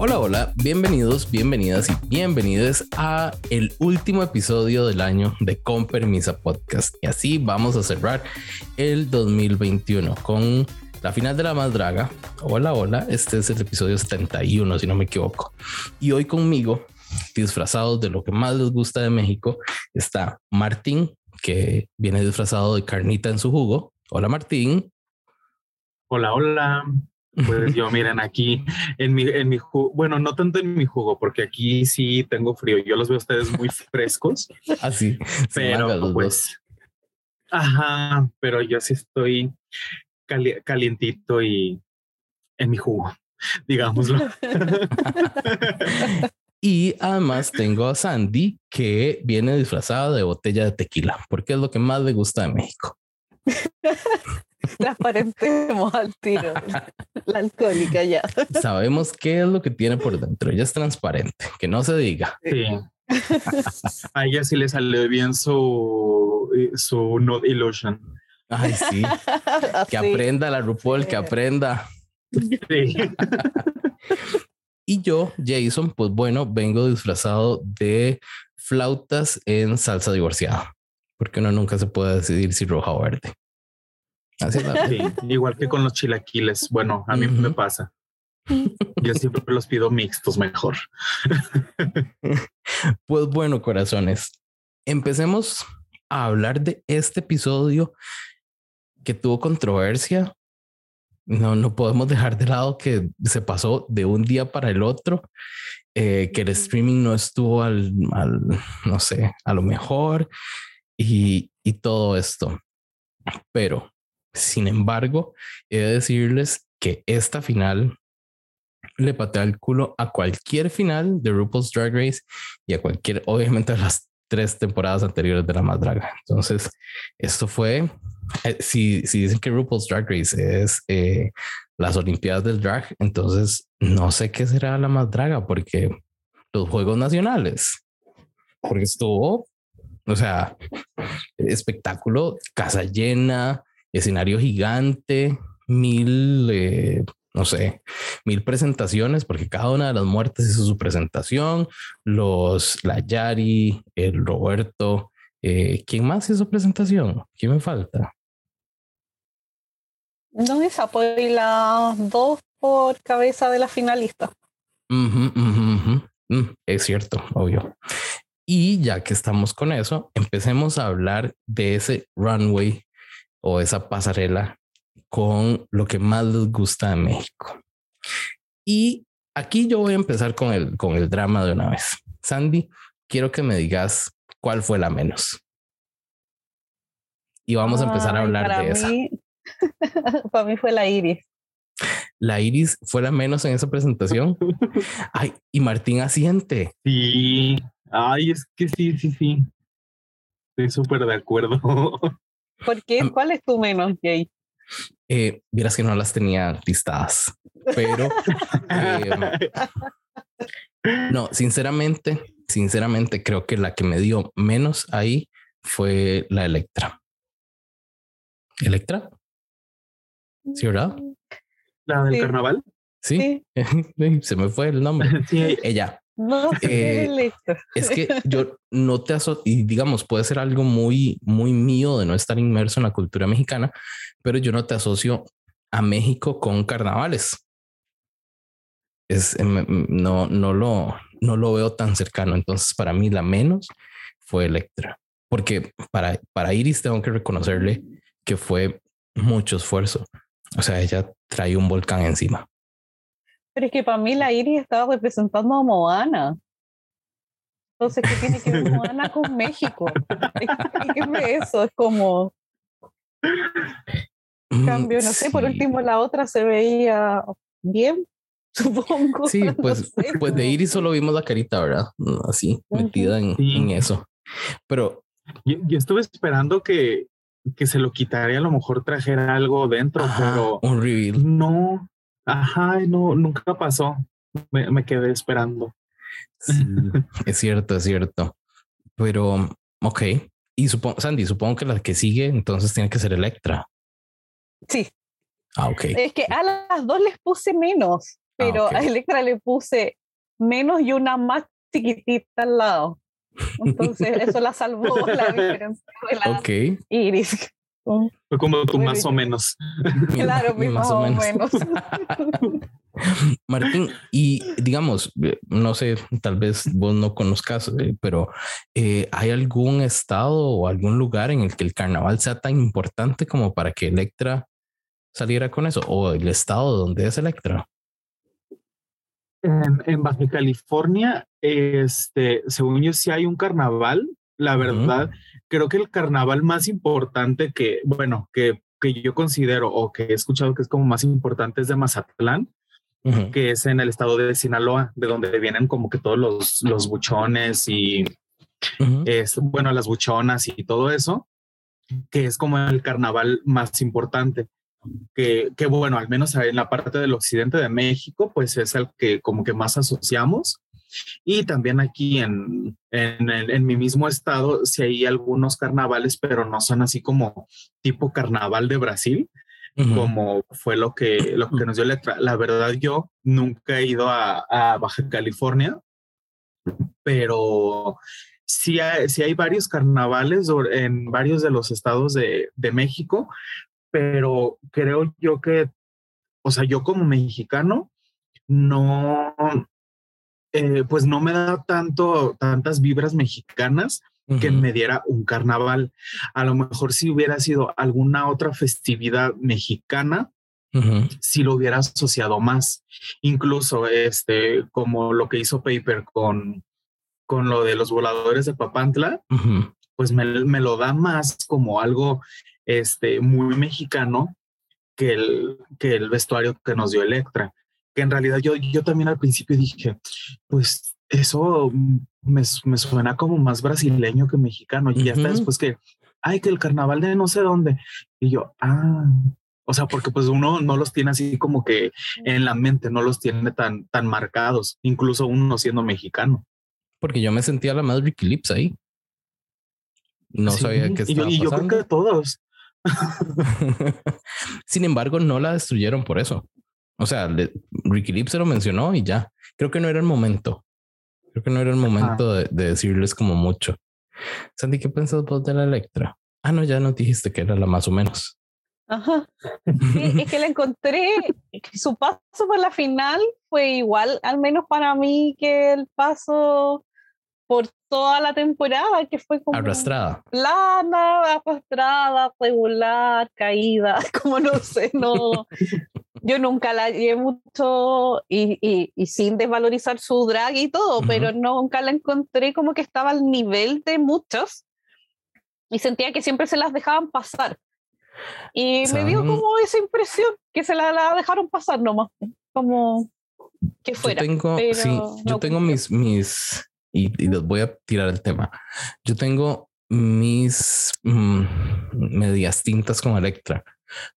Hola, hola, bienvenidos, bienvenidas y bienvenidos a el último episodio del año de Con Permisa Podcast. Y así vamos a cerrar el 2021 con la final de la más. Hola, hola, este es el episodio 71, si no me equivoco. Y hoy conmigo, disfrazados de lo que más les gusta de México, está Martín, que viene disfrazado de carnita en su jugo. Hola, Martín. Hola, hola. Pues yo, miren, aquí en mi, en mi jugo, bueno, no tanto en mi jugo, porque aquí sí tengo frío. Yo los veo a ustedes muy frescos. Así, pero pues, ajá, pero yo sí estoy calientito y en mi jugo, digámoslo. y además tengo a Sandy que viene disfrazada de botella de tequila, porque es lo que más le gusta de México. Transparentemos al tiro. La alcohólica ya. Sabemos qué es lo que tiene por dentro. Ella es transparente, que no se diga. Sí. A ella sí le salió bien su, eh, su Not Illusion. Ay, sí. Que aprenda la RuPaul, que aprenda. Sí. y yo, Jason, pues bueno, vengo disfrazado de flautas en salsa divorciada, porque uno nunca se puede decidir si roja o verde. Así igual que con los chilaquiles. Bueno, a mí me pasa. Yo siempre los pido mixtos mejor. pues bueno, corazones, empecemos a hablar de este episodio que tuvo controversia. No, no podemos dejar de lado que se pasó de un día para el otro, eh, que el streaming no estuvo al, al, no sé, a lo mejor y, y todo esto. Pero sin embargo, he de decirles que esta final le patea el culo a cualquier final de RuPaul's Drag Race y a cualquier, obviamente, a las tres temporadas anteriores de la más draga. Entonces, esto fue, eh, si, si dicen que RuPaul's Drag Race es eh, las Olimpiadas del Drag, entonces no sé qué será la más draga, porque los Juegos Nacionales, porque estuvo, o sea, espectáculo, casa llena, escenario gigante, mil, eh, no sé, mil presentaciones, porque cada una de las muertes hizo su presentación, los, la Yari, el Roberto, eh, ¿quién más hizo presentación? ¿Quién me falta? No, esa fue las dos por cabeza de la finalista. Mm, es cierto, obvio. Y ya que estamos con eso, empecemos a hablar de ese runway o esa pasarela con lo que más les gusta de México. Y aquí yo voy a empezar con el, con el drama de una vez. Sandy, quiero que me digas cuál fue la menos. Y vamos a empezar a hablar de esa. para mí fue la Iris. La Iris fue la menos en esa presentación. Ay, y Martín asiente. Sí, ay, es que sí, sí, sí. Estoy súper de acuerdo. ¿Por qué? ¿Cuál es tu menos, Jay? Eh, vieras que no las tenía listadas, pero em, no, sinceramente, sinceramente creo que la que me dio menos ahí fue la Electra. ¿Electra? ¿Sí, verdad? ¿La del carnaval? Sí, se me fue el nombre. Sí. Ella. No, eh, es que yo no te asocio, y digamos, puede ser algo muy, muy mío de no estar inmerso en la cultura mexicana, pero yo no te asocio a México con carnavales. Es, em, no, no, lo, no lo veo tan cercano. Entonces, para mí, la menos fue Electra, porque para, para Iris tengo que reconocerle que fue mucho esfuerzo. O sea, ella trae un volcán encima. Pero es que para mí la Iris estaba representando a Moana. Entonces, ¿qué tiene que ver Moana con México? Explíqueme eso, es como... Cambio, no sé, por último la otra se veía bien, supongo. Sí, pues, pues de Iris solo vimos la carita, ¿verdad? Así, metida en, eso. Pero... Yo, estuve esperando que, que se lo quitaría, a lo mejor trajera algo dentro, pero... Un reveal. No, Ajá, no, nunca pasó. Me, quedé esperando. es cierto, es cierto. Pero, ok. Y supongo, Sandy, supongo que la que sigue entonces tiene que ser Electra. Sí. Ah, ok. Es que a las dos les puse menos. pero ok. a Electra le puse menos y una más chiquitita al lado. Entonces, eso la salvó la diferencia de la Ok. Iris. Fue como tú más o menos. Claro, mi más o menos. Martín, y digamos, eh, no sé, tal vez vos no conozcas, eh, pero eh, ¿hay algún estado o algún lugar en el que el carnaval sea tan importante como para que Electra saliera con eso? ¿O el estado donde es Electra? En, en Baja California, este, según yo, sí hay un carnaval. La verdad, creo que el carnaval más importante que, bueno, que, que yo considero o que he escuchado que es como más importante es de Mazatlán, que es en el estado de Sinaloa, de donde vienen como que todos los, los buchones y es, bueno, las buchonas y todo eso, que es como el carnaval más importante. Que, que bueno, al menos en la parte del occidente de México, pues es el que como que más asociamos. Y también aquí en, en, en- en mi mismo estado, sí hay algunos carnavales, pero no son así como tipo carnaval de Brasil, como fue lo que, lo que nos dio Electra. La verdad, yo nunca he ido a, a Baja California, pero sí hay, sí hay varios carnavales en varios de los estados de, de México, pero creo yo que, o sea, yo como mexicano, no, eh, pues no me da tanto, tantas vibras mexicanas que me diera un carnaval. A lo mejor si hubiera sido alguna otra festividad mexicana, si lo hubiera asociado más. Incluso este, como lo que hizo Paper con, con lo de los voladores de Papantla, pues me, me lo da más como algo este, muy mexicano que el, que el vestuario que nos dio Electra. Que en realidad yo, yo también al principio dije, pues eso me, me suena como más brasileño que mexicano. Y Ujú. después que, ay, que el carnaval de no sé dónde. Y yo, ah, o sea, porque pues uno no los tiene así como que en la mente, no los tiene tan, tan marcados, incluso uno siendo mexicano. Porque yo me sentía la más Ricky Lips ahí. No Sí, sabía qué y yo, estaba y yo creo que todos. Sin embargo, no la destruyeron por eso. O sea, le- Ricky Lip se lo mencionó y ya. Creo que no era el momento. Creo que no era el momento de, de decirles como mucho. Sandy, ¿qué piensas vos de la Electra? Ah, no, ya nos dijiste que era la más o menos. Ajá. Sí, es que la encontré, su paso por la final fue igual, al menos para mí, que el paso por toda la temporada, que fue como Arrastrada. plana, arrastrada, regular, caída, como no sé, no. Yo nunca la llevé mucho y, y, y sin desvalorizar su drag y todo, Ujú. pero nunca la encontré como que estaba al nivel de muchos y sentía que siempre se las dejaban pasar. Y me dio ¿Saben? como esa impresión, que se la, la dejaron pasar nomás, como que fuera. yo tengo, sí, yo no tengo cumplió. mis, mis, y, y les voy a tirar el tema. Yo tengo mis mm, medias tintas con Electra,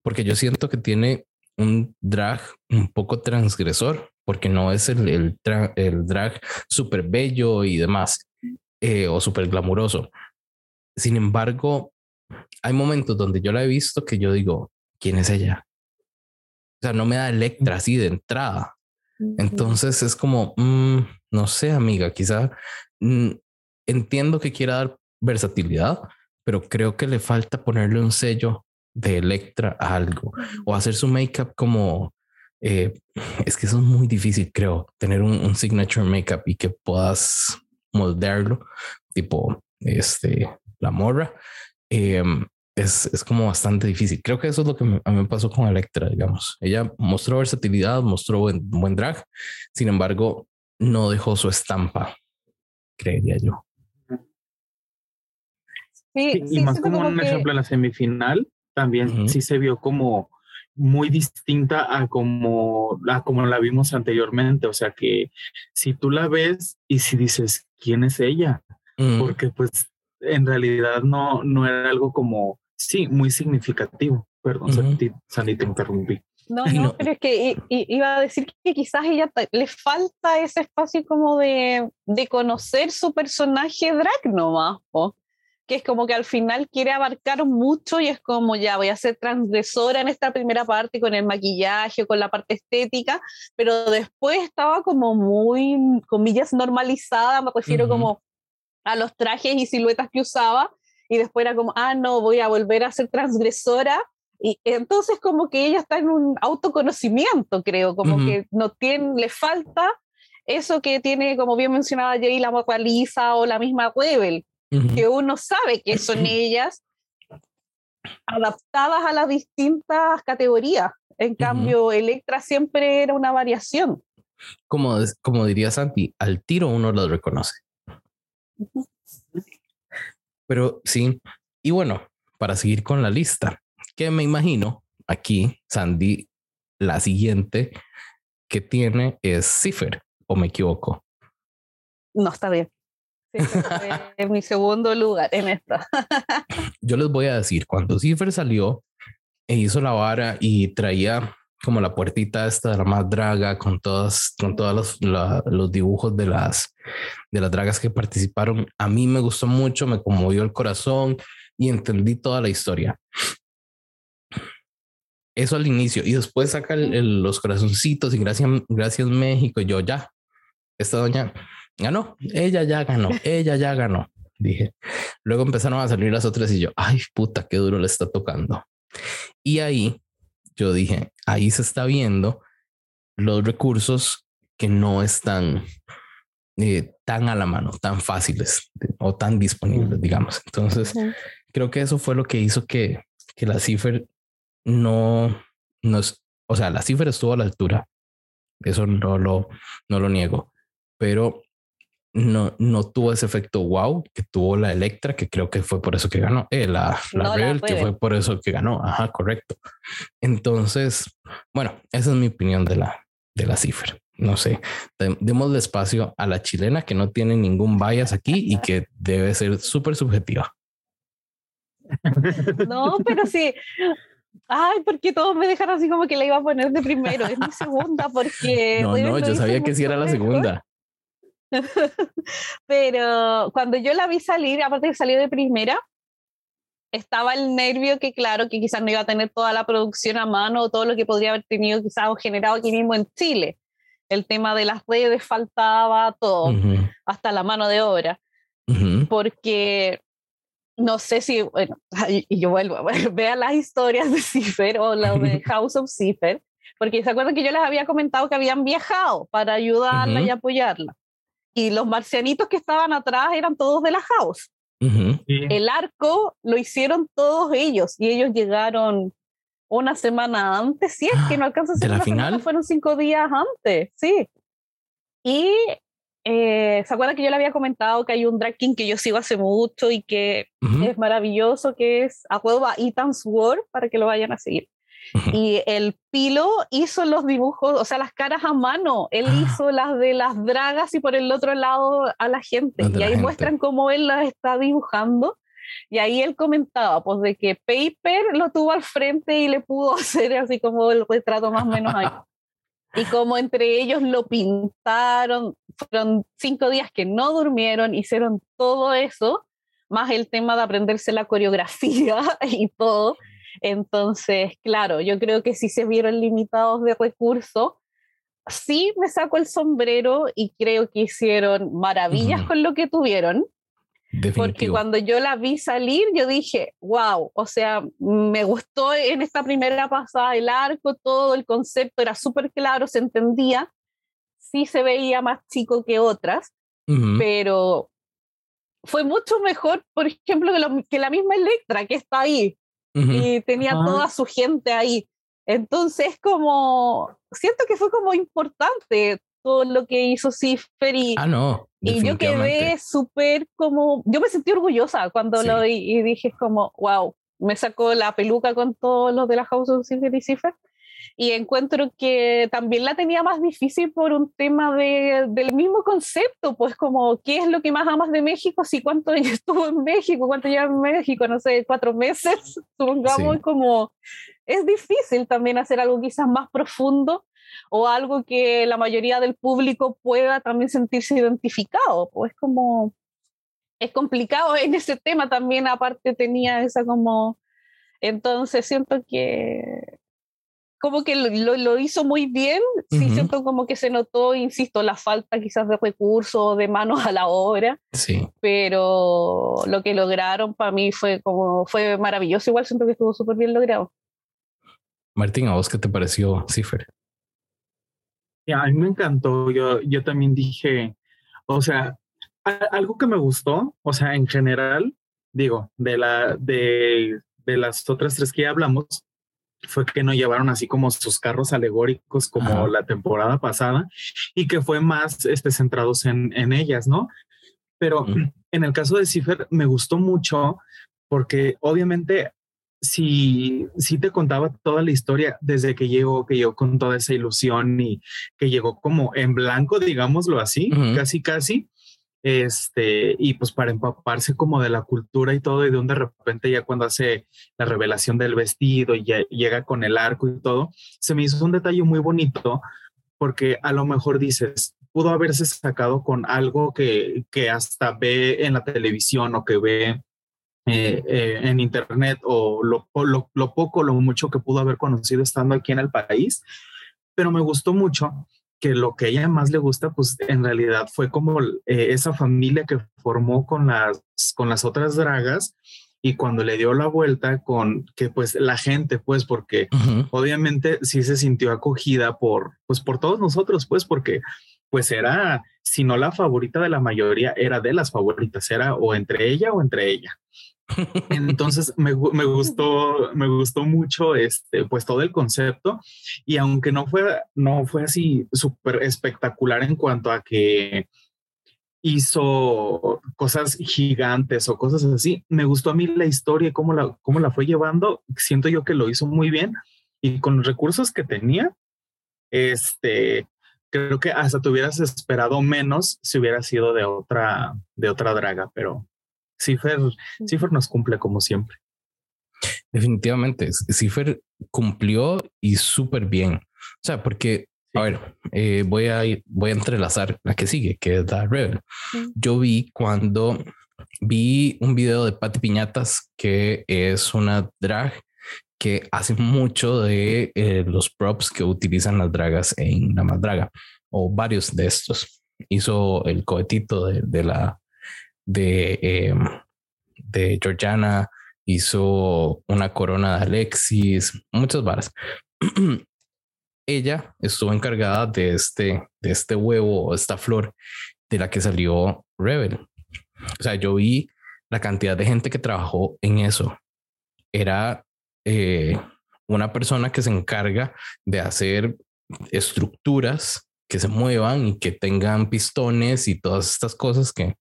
porque yo siento que tiene un drag un poco transgresor, porque no es el, el, tra- el drag súper bello y demás, eh, o súper glamuroso. Sin embargo, hay momentos donde yo la he visto que yo digo, ¿quién es ella? O sea, no me da Electra así de entrada. Entonces es como, mm, no sé, amiga, quizá mm, entiendo que quiera dar versatilidad, pero creo que le falta ponerle un sello de Electra a algo o hacer su make-up como, eh, es que eso es muy difícil, creo, tener un, un signature make-up y que puedas moldearlo, tipo, este, la morra. em, es, es como bastante difícil. Creo que eso es lo que me- a mí me pasó con Electra, digamos. Ella mostró versatilidad, mostró buen, buen drag, sin embargo, no dejó su estampa, creería yo. Sí, Sí, y más como un que- ejemplo en la semifinal, también sí se vio como muy distinta a como, a como la vimos anteriormente. O sea que si tú la ves y si dices, ¿quién es ella? Porque pues en realidad no, no era algo como, sí, muy significativo. Perdón, Ujú. Santi, Santi, te interrumpí. No, no, no- pero es que i- i- iba a decir que quizás ella le falta ese espacio como de, de conocer su personaje drag nomás, po. que es como que al final quiere abarcar mucho y es como ya voy a ser transgresora en esta primera parte con el maquillaje, con la parte estética, pero después estaba como muy, comillas, normalizada, me refiero como a los trajes y siluetas que usaba, y después era como, ah, no, voy a volver a ser transgresora. Y entonces como que ella está en un autoconocimiento, creo, como que no tiene, le falta eso que tiene, como bien mencionaba Jay, la Lisa o la misma Rebel, que uno sabe que son ellas adaptadas a las distintas categorías. En cambio, Electra siempre era una variación. Como, como diría Santi, al tiro uno lo reconoce. Pero sí, y bueno, para seguir con la lista, que me imagino aquí, Sandy, la siguiente que tiene es Cipher, o me equivoco. No, está bien en mi segundo lugar en esta. Yo les voy a decir, cuando Cipher salió e hizo la vara y traía como la puertita esta de la más draga con todas, con todos los, los dibujos de las, de las dragas que participaron, a mí me gustó mucho, me conmovió el corazón y entendí toda la historia. Eso al inicio y después saca los corazoncitos y gracias, gracias México. Yo ya, esta doña ganó, ella ya ganó, ella ya ganó, dije. Luego empezaron a salir las otras y yo, ay puta, qué duro le está tocando. Y ahí yo dije, ahí se está viendo los recursos que no están eh, tan a la mano, tan fáciles o tan disponibles, digamos. Entonces, creo que eso fue lo que hizo que, que la cifra no nos, o sea, la cifra estuvo a la altura. Eso no lo, no lo niego, pero no, no tuvo ese efecto wow que tuvo la Electra, que creo que fue por eso que ganó, eh, la, la Rebel, que fue por eso que ganó. Ajá, correcto. Entonces, bueno, esa es mi opinión de la, de la cifra. No sé, demos espacio a la chilena que no tiene ningún bias aquí y que debe ser súper subjetiva. No, pero sí. Ay, porque todos me dejaron así como que la iba a poner de primero. Es mi segunda porque... No, no, yo sabía que sí era la segunda. Pero cuando yo la vi salir, aparte de salir de primera, estaba el nervio que claro, que quizás no iba a tener toda la producción a mano o todo lo que podría haber tenido quizás o generado aquí mismo en Chile. El tema de las redes faltaba todo, hasta la mano de obra. Porque no sé si, bueno, y yo vuelvo ver, vea las historias de Cipher o la de House of Cipher, porque se acuerdan que yo les había comentado que habían viajado para ayudarla y apoyarla y los marcianitos que estaban atrás eran todos de la house. El arco lo hicieron todos ellos y ellos llegaron una semana antes, sí, es que no alcanza a ser ¿De la final? fueron cinco días antes, sí. Y eh, ¿se acuerdan que yo le había comentado que hay un drag king que yo sigo hace mucho y que es maravilloso, que es a Ethan's World, para que lo vayan a seguir? Y el Pilo hizo los dibujos, o sea, las caras a mano. Él ah. hizo las de las dragas y por el otro lado a la gente. y ahí muestran cómo él las está dibujando. Y ahí él comentaba, pues, de que Paper lo tuvo al frente y le pudo hacer así como el retrato más o menos ahí. y como entre ellos lo pintaron, fueron cinco días que no durmieron, hicieron todo eso, más el tema de aprenderse la coreografía y todo. Entonces, claro, yo creo que si se vieron limitados de recursos, sí me saco el sombrero y creo que hicieron maravillas con lo que tuvieron. Porque cuando yo la vi salir, yo dije, wow, o sea, me gustó en esta primera pasada el arco, todo el concepto era súper claro, se entendía, sí se veía más chico que otras, pero fue mucho mejor, por ejemplo, que, que, la misma Electra que está ahí y tenía toda su gente ahí. Entonces, como, siento que fue como importante todo lo que hizo Cipher y, ah, no, y yo quedé súper como, yo me sentí orgullosa cuando lo vi y dije como, wow, me sacó la peluca con todos los de la House of Cipher y Cipher y encuentro que también la tenía más difícil por un tema de, del mismo concepto, pues como, ¿qué es lo que más amas de México? Si cuánto estuvo en México, cuánto lleva en México, no sé, cuatro meses, supongamos, como, es difícil también hacer algo quizás más profundo o algo que la mayoría del público pueda también sentirse identificado, pues como, es complicado en ese tema también, aparte tenía esa como... Entonces siento que como que lo, lo hizo muy bien, sí siento como que se notó, insisto, la falta quizás de recursos, de manos a la obra, sí. pero lo que lograron para mí fue como, fue maravilloso, igual siento que estuvo súper bien logrado. Martín, ¿a vos qué te pareció Cipher? a mí me encantó, yo, yo también dije, o sea, algo que me gustó, o sea, en general, digo, de, la, de, de las otras tres que ya hablamos, fue que no llevaron así como sus carros alegóricos como la temporada pasada y que fue más este, centrados en, en ellas, ¿no? Pero en el caso de Cipher me gustó mucho porque obviamente si, si te contaba toda la historia desde que llegó, que llegó con toda esa ilusión y que llegó como en blanco, digámoslo así, casi, casi, este, y pues para empaparse como de la cultura y todo, y de un de repente ya cuando hace la revelación del vestido y ya llega con el arco y todo, se me hizo un detalle muy bonito porque a lo mejor dices, pudo haberse sacado con algo que, que hasta ve en la televisión o que ve eh, eh, en internet o lo, lo, lo poco, lo mucho que pudo haber conocido estando aquí en el país, pero me gustó mucho que lo que a ella más le gusta, pues en realidad fue como eh, esa familia que formó con las, con las otras dragas y cuando le dio la vuelta con que pues la gente, pues porque obviamente sí se sintió acogida por, pues por todos nosotros, pues porque pues era, si no la favorita de la mayoría, era de las favoritas, era o entre ella o entre ella. Entonces me, gustó, me gustó mucho este, pues todo el concepto y aunque no fue, no fue así súper espectacular en cuanto a que hizo cosas gigantes o cosas así, me gustó a mí la historia cómo la, cómo la fue llevando. Siento yo que lo hizo muy bien y con los recursos que tenía, este, creo que hasta te hubieras esperado menos si hubiera sido de otra, de otra draga, pero Cipher, Cipher nos cumple como siempre. Definitivamente, Cipher cumplió y súper bien. O sea, porque, a ver, eh, voy, a, voy a entrelazar la que sigue, que es la Rebel. Yo vi cuando vi un video de Patti Piñatas, que es una drag que hace mucho de eh, los props que utilizan las dragas en la más draga, o varios de estos. Hizo el cohetito de, de la de, eh, de Georgiana, hizo una corona de Alexis, muchas varas. Ella estuvo encargada de este, de este huevo esta flor de la que salió Rebel. O sea, yo vi la cantidad de gente que trabajó en eso. Era eh, una persona que se encarga de hacer estructuras que se muevan y que tengan pistones y todas estas cosas que,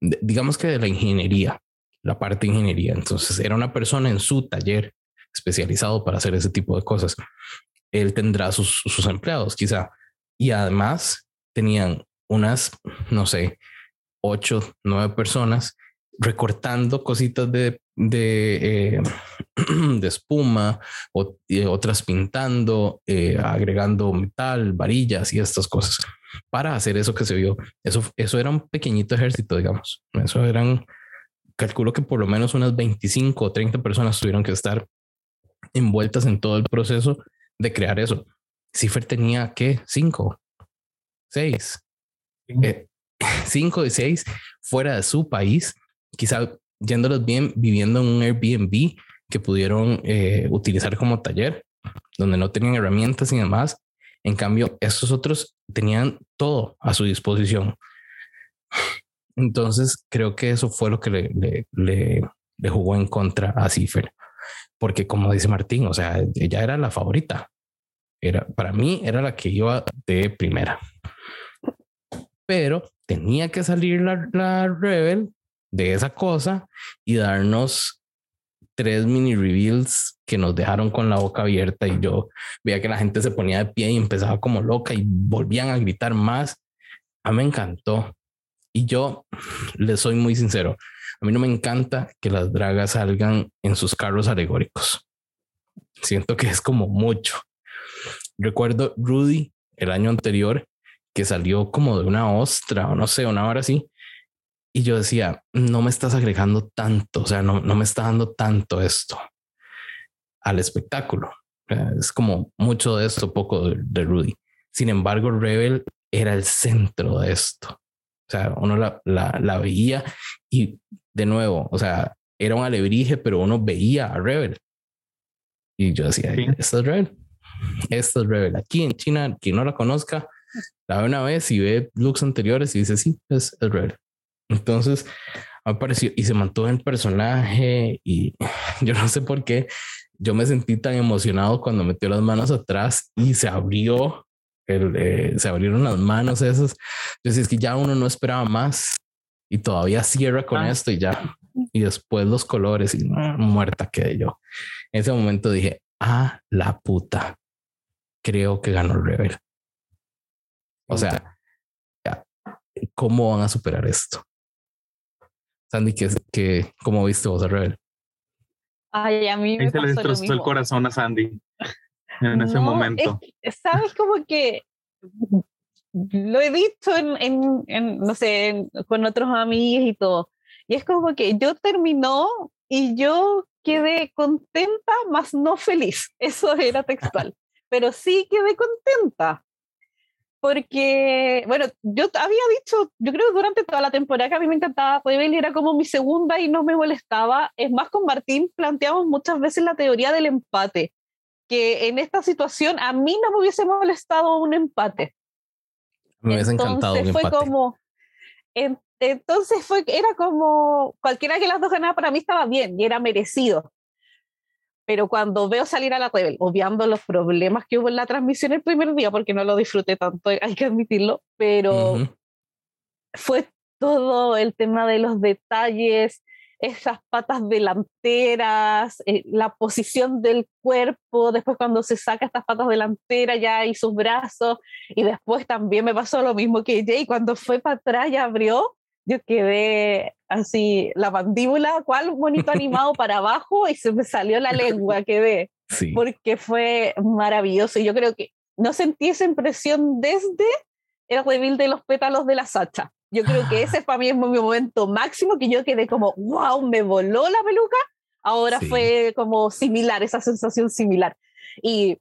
digamos que de la ingeniería, la parte de ingeniería. Entonces era una persona en su taller especializado para hacer ese tipo de cosas. Él tendrá sus, sus empleados quizá. Y además tenían unas, no sé, ocho, nueve personas recortando cositas de, de, eh, de espuma, o, otras pintando, eh, agregando metal, varillas y estas cosas para hacer eso que se vio. Eso, eso era un pequeñito ejército, digamos. Eso eran, calculo que por lo menos unas 25 o 30 personas tuvieron que estar envueltas en todo el proceso de crear eso. Cipher tenía que cinco, seis, eh, cinco de seis fuera de su país quizá yéndolos bien, viviendo en un Airbnb que pudieron eh, utilizar como taller, donde no tenían herramientas y demás. En cambio, estos otros tenían todo a su disposición. Entonces, creo que eso fue lo que le, jugó en contra a Cipher. Porque como dice Martín, o sea, ella era la favorita. Era, para mí era la que iba de primera. Pero tenía que salir la, la Rebel de esa cosa y darnos tres mini reveals que nos dejaron con la boca abierta y yo veía que la gente se ponía de pie y empezaba como loca y volvían a gritar más. A mí me encantó. Y yo les soy muy sincero, a mí no me encanta que las dragas salgan en sus carros alegóricos. Siento que es como mucho. Recuerdo Rudy el año anterior que salió como de una ostra o no sé, una hora así y yo decía, no me estás agregando tanto, o sea, no, no me está dando tanto esto al espectáculo. Es como mucho de esto, poco de, Rudy. Sin embargo, Rebel era el centro de esto. O sea, uno la, la, la veía y de nuevo, o sea, era un alebrije, pero uno veía a Rebel. Y yo decía, esto es Rebel. Esto es Rebel. Aquí en China, quien no la conozca, la ve una vez y ve looks anteriores y dice, sí, es, es Rebel. Entonces, apareció y se mantuvo en el personaje y yo no sé por qué yo me sentí tan emocionado cuando metió las manos atrás y se abrió, el, eh, se abrieron las manos esas. Yo decía, es que ya uno no esperaba más y todavía cierra con ah. esto y ya. Y después los colores y muerta quedé yo. En ese momento dije, ah, la puta, creo que ganó el Rebel. O sea, ¿cómo van a superar esto? Sandy, que, que ¿cómo viste vos a Rebel? Ay, a mí me se le destrozó el corazón a Sandy en ese momento. Sabes como que lo he visto en, en, no sé, con otros amigos y todo. Y es como que yo terminó y yo quedé contenta, más no feliz. Eso era textual. Pero sí quedé contenta porque, bueno, yo había dicho, yo creo durante toda la temporada que a mí me encantaba Rebel era como mi segunda y no me molestaba. Es más, con Martín planteamos muchas veces la teoría del empate, que en esta situación a mí no me hubiese molestado un empate. Me hubiese encantado un fue como, entonces fue, era como, cualquiera que las dos ganara para mí estaba bien y era merecido pero cuando veo salir a la Rebel, obviando los problemas que hubo en la transmisión el primer día, porque no lo disfruté tanto, hay que admitirlo, pero fue todo el tema de los detalles, esas patas delanteras, eh, la posición del cuerpo, después cuando se saca estas patas delanteras ya y sus brazos, y después también me pasó lo mismo que Jay, cuando fue para atrás y abrió, yo quedé así, la mandíbula, cual bonito animado para abajo y se me salió la lengua, quedé. Sí. Porque fue maravilloso. Y yo creo que no sentí esa impresión desde el reveal de los pétalos de la Sacha. Yo creo que ese para mí es mi momento máximo, que yo quedé como, wow, me voló la peluca. Ahora fue como similar, esa sensación similar. Y,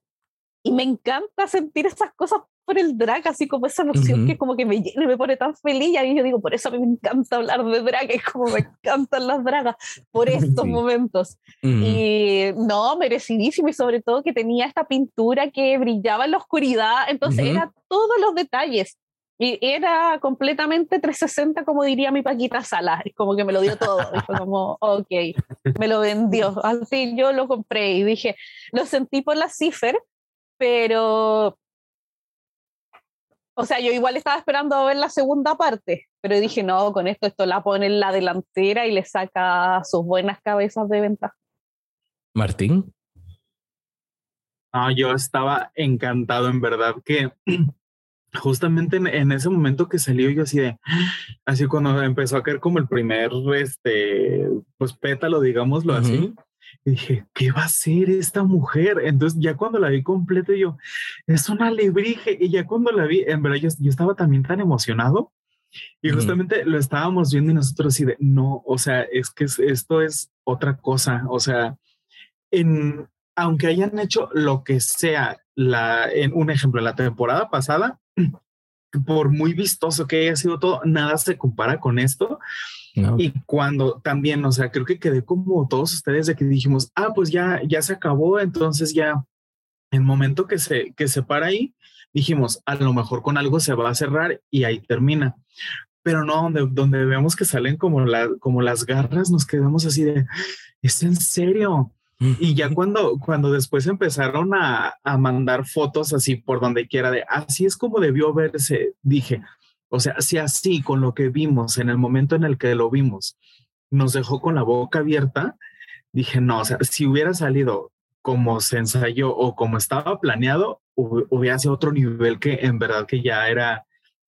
y me encanta sentir esas cosas por el drag, así como esa noción que como que me llena y me pone tan feliz. Y yo digo, por eso a mí me encanta hablar de drag, es como me encantan las dragas por estos momentos. Y no, merecidísimo y sobre todo que tenía esta pintura que brillaba en la oscuridad, entonces era todos los detalles. Y era completamente 360, como diría mi Paquita Sala. Es como que me lo dio todo. Y fue como, ok, me lo vendió. Así yo lo compré y dije, lo sentí por la cifra, pero o sea, yo igual estaba esperando a ver la segunda parte, pero dije, no, con esto, esto la pone en la delantera y le saca sus buenas cabezas de ventaja. Martín. Ah, yo estaba encantado, en verdad, que justamente en, ese momento que salió yo así de, así cuando empezó a caer como el primer, este, pues pétalo, digámoslo así, y dije, ¿qué va a hacer esta mujer? Entonces ya cuando la vi completa yo, es una alebrije. Y ya cuando la vi, en verdad yo, estaba también tan emocionado. Y justamente lo estábamos viendo y nosotros así de, no, o sea, es que esto es otra cosa. O sea, en, aunque hayan hecho lo que sea, la, en un ejemplo, la temporada pasada, por muy vistoso que haya sido todo, nada se compara con esto. Y cuando también, o sea, creo que quedé como todos ustedes de que dijimos, ah, pues ya, ya se acabó, entonces ya, el momento que se, que se para ahí, dijimos, a lo mejor con algo se va a cerrar y ahí termina. Pero no, donde, donde vemos que salen como, la, como las garras, nos quedamos así de, ¿es en serio? Y ya cuando, cuando después empezaron a, a mandar fotos así por donde quiera de, así es como debió verse, dije, o sea, si así con lo que vimos en el momento en el que lo vimos nos dejó con la boca abierta, dije, no, o sea, si hubiera salido como se ensayó o como estaba planeado, hubiera sido otro nivel que en verdad que ya era,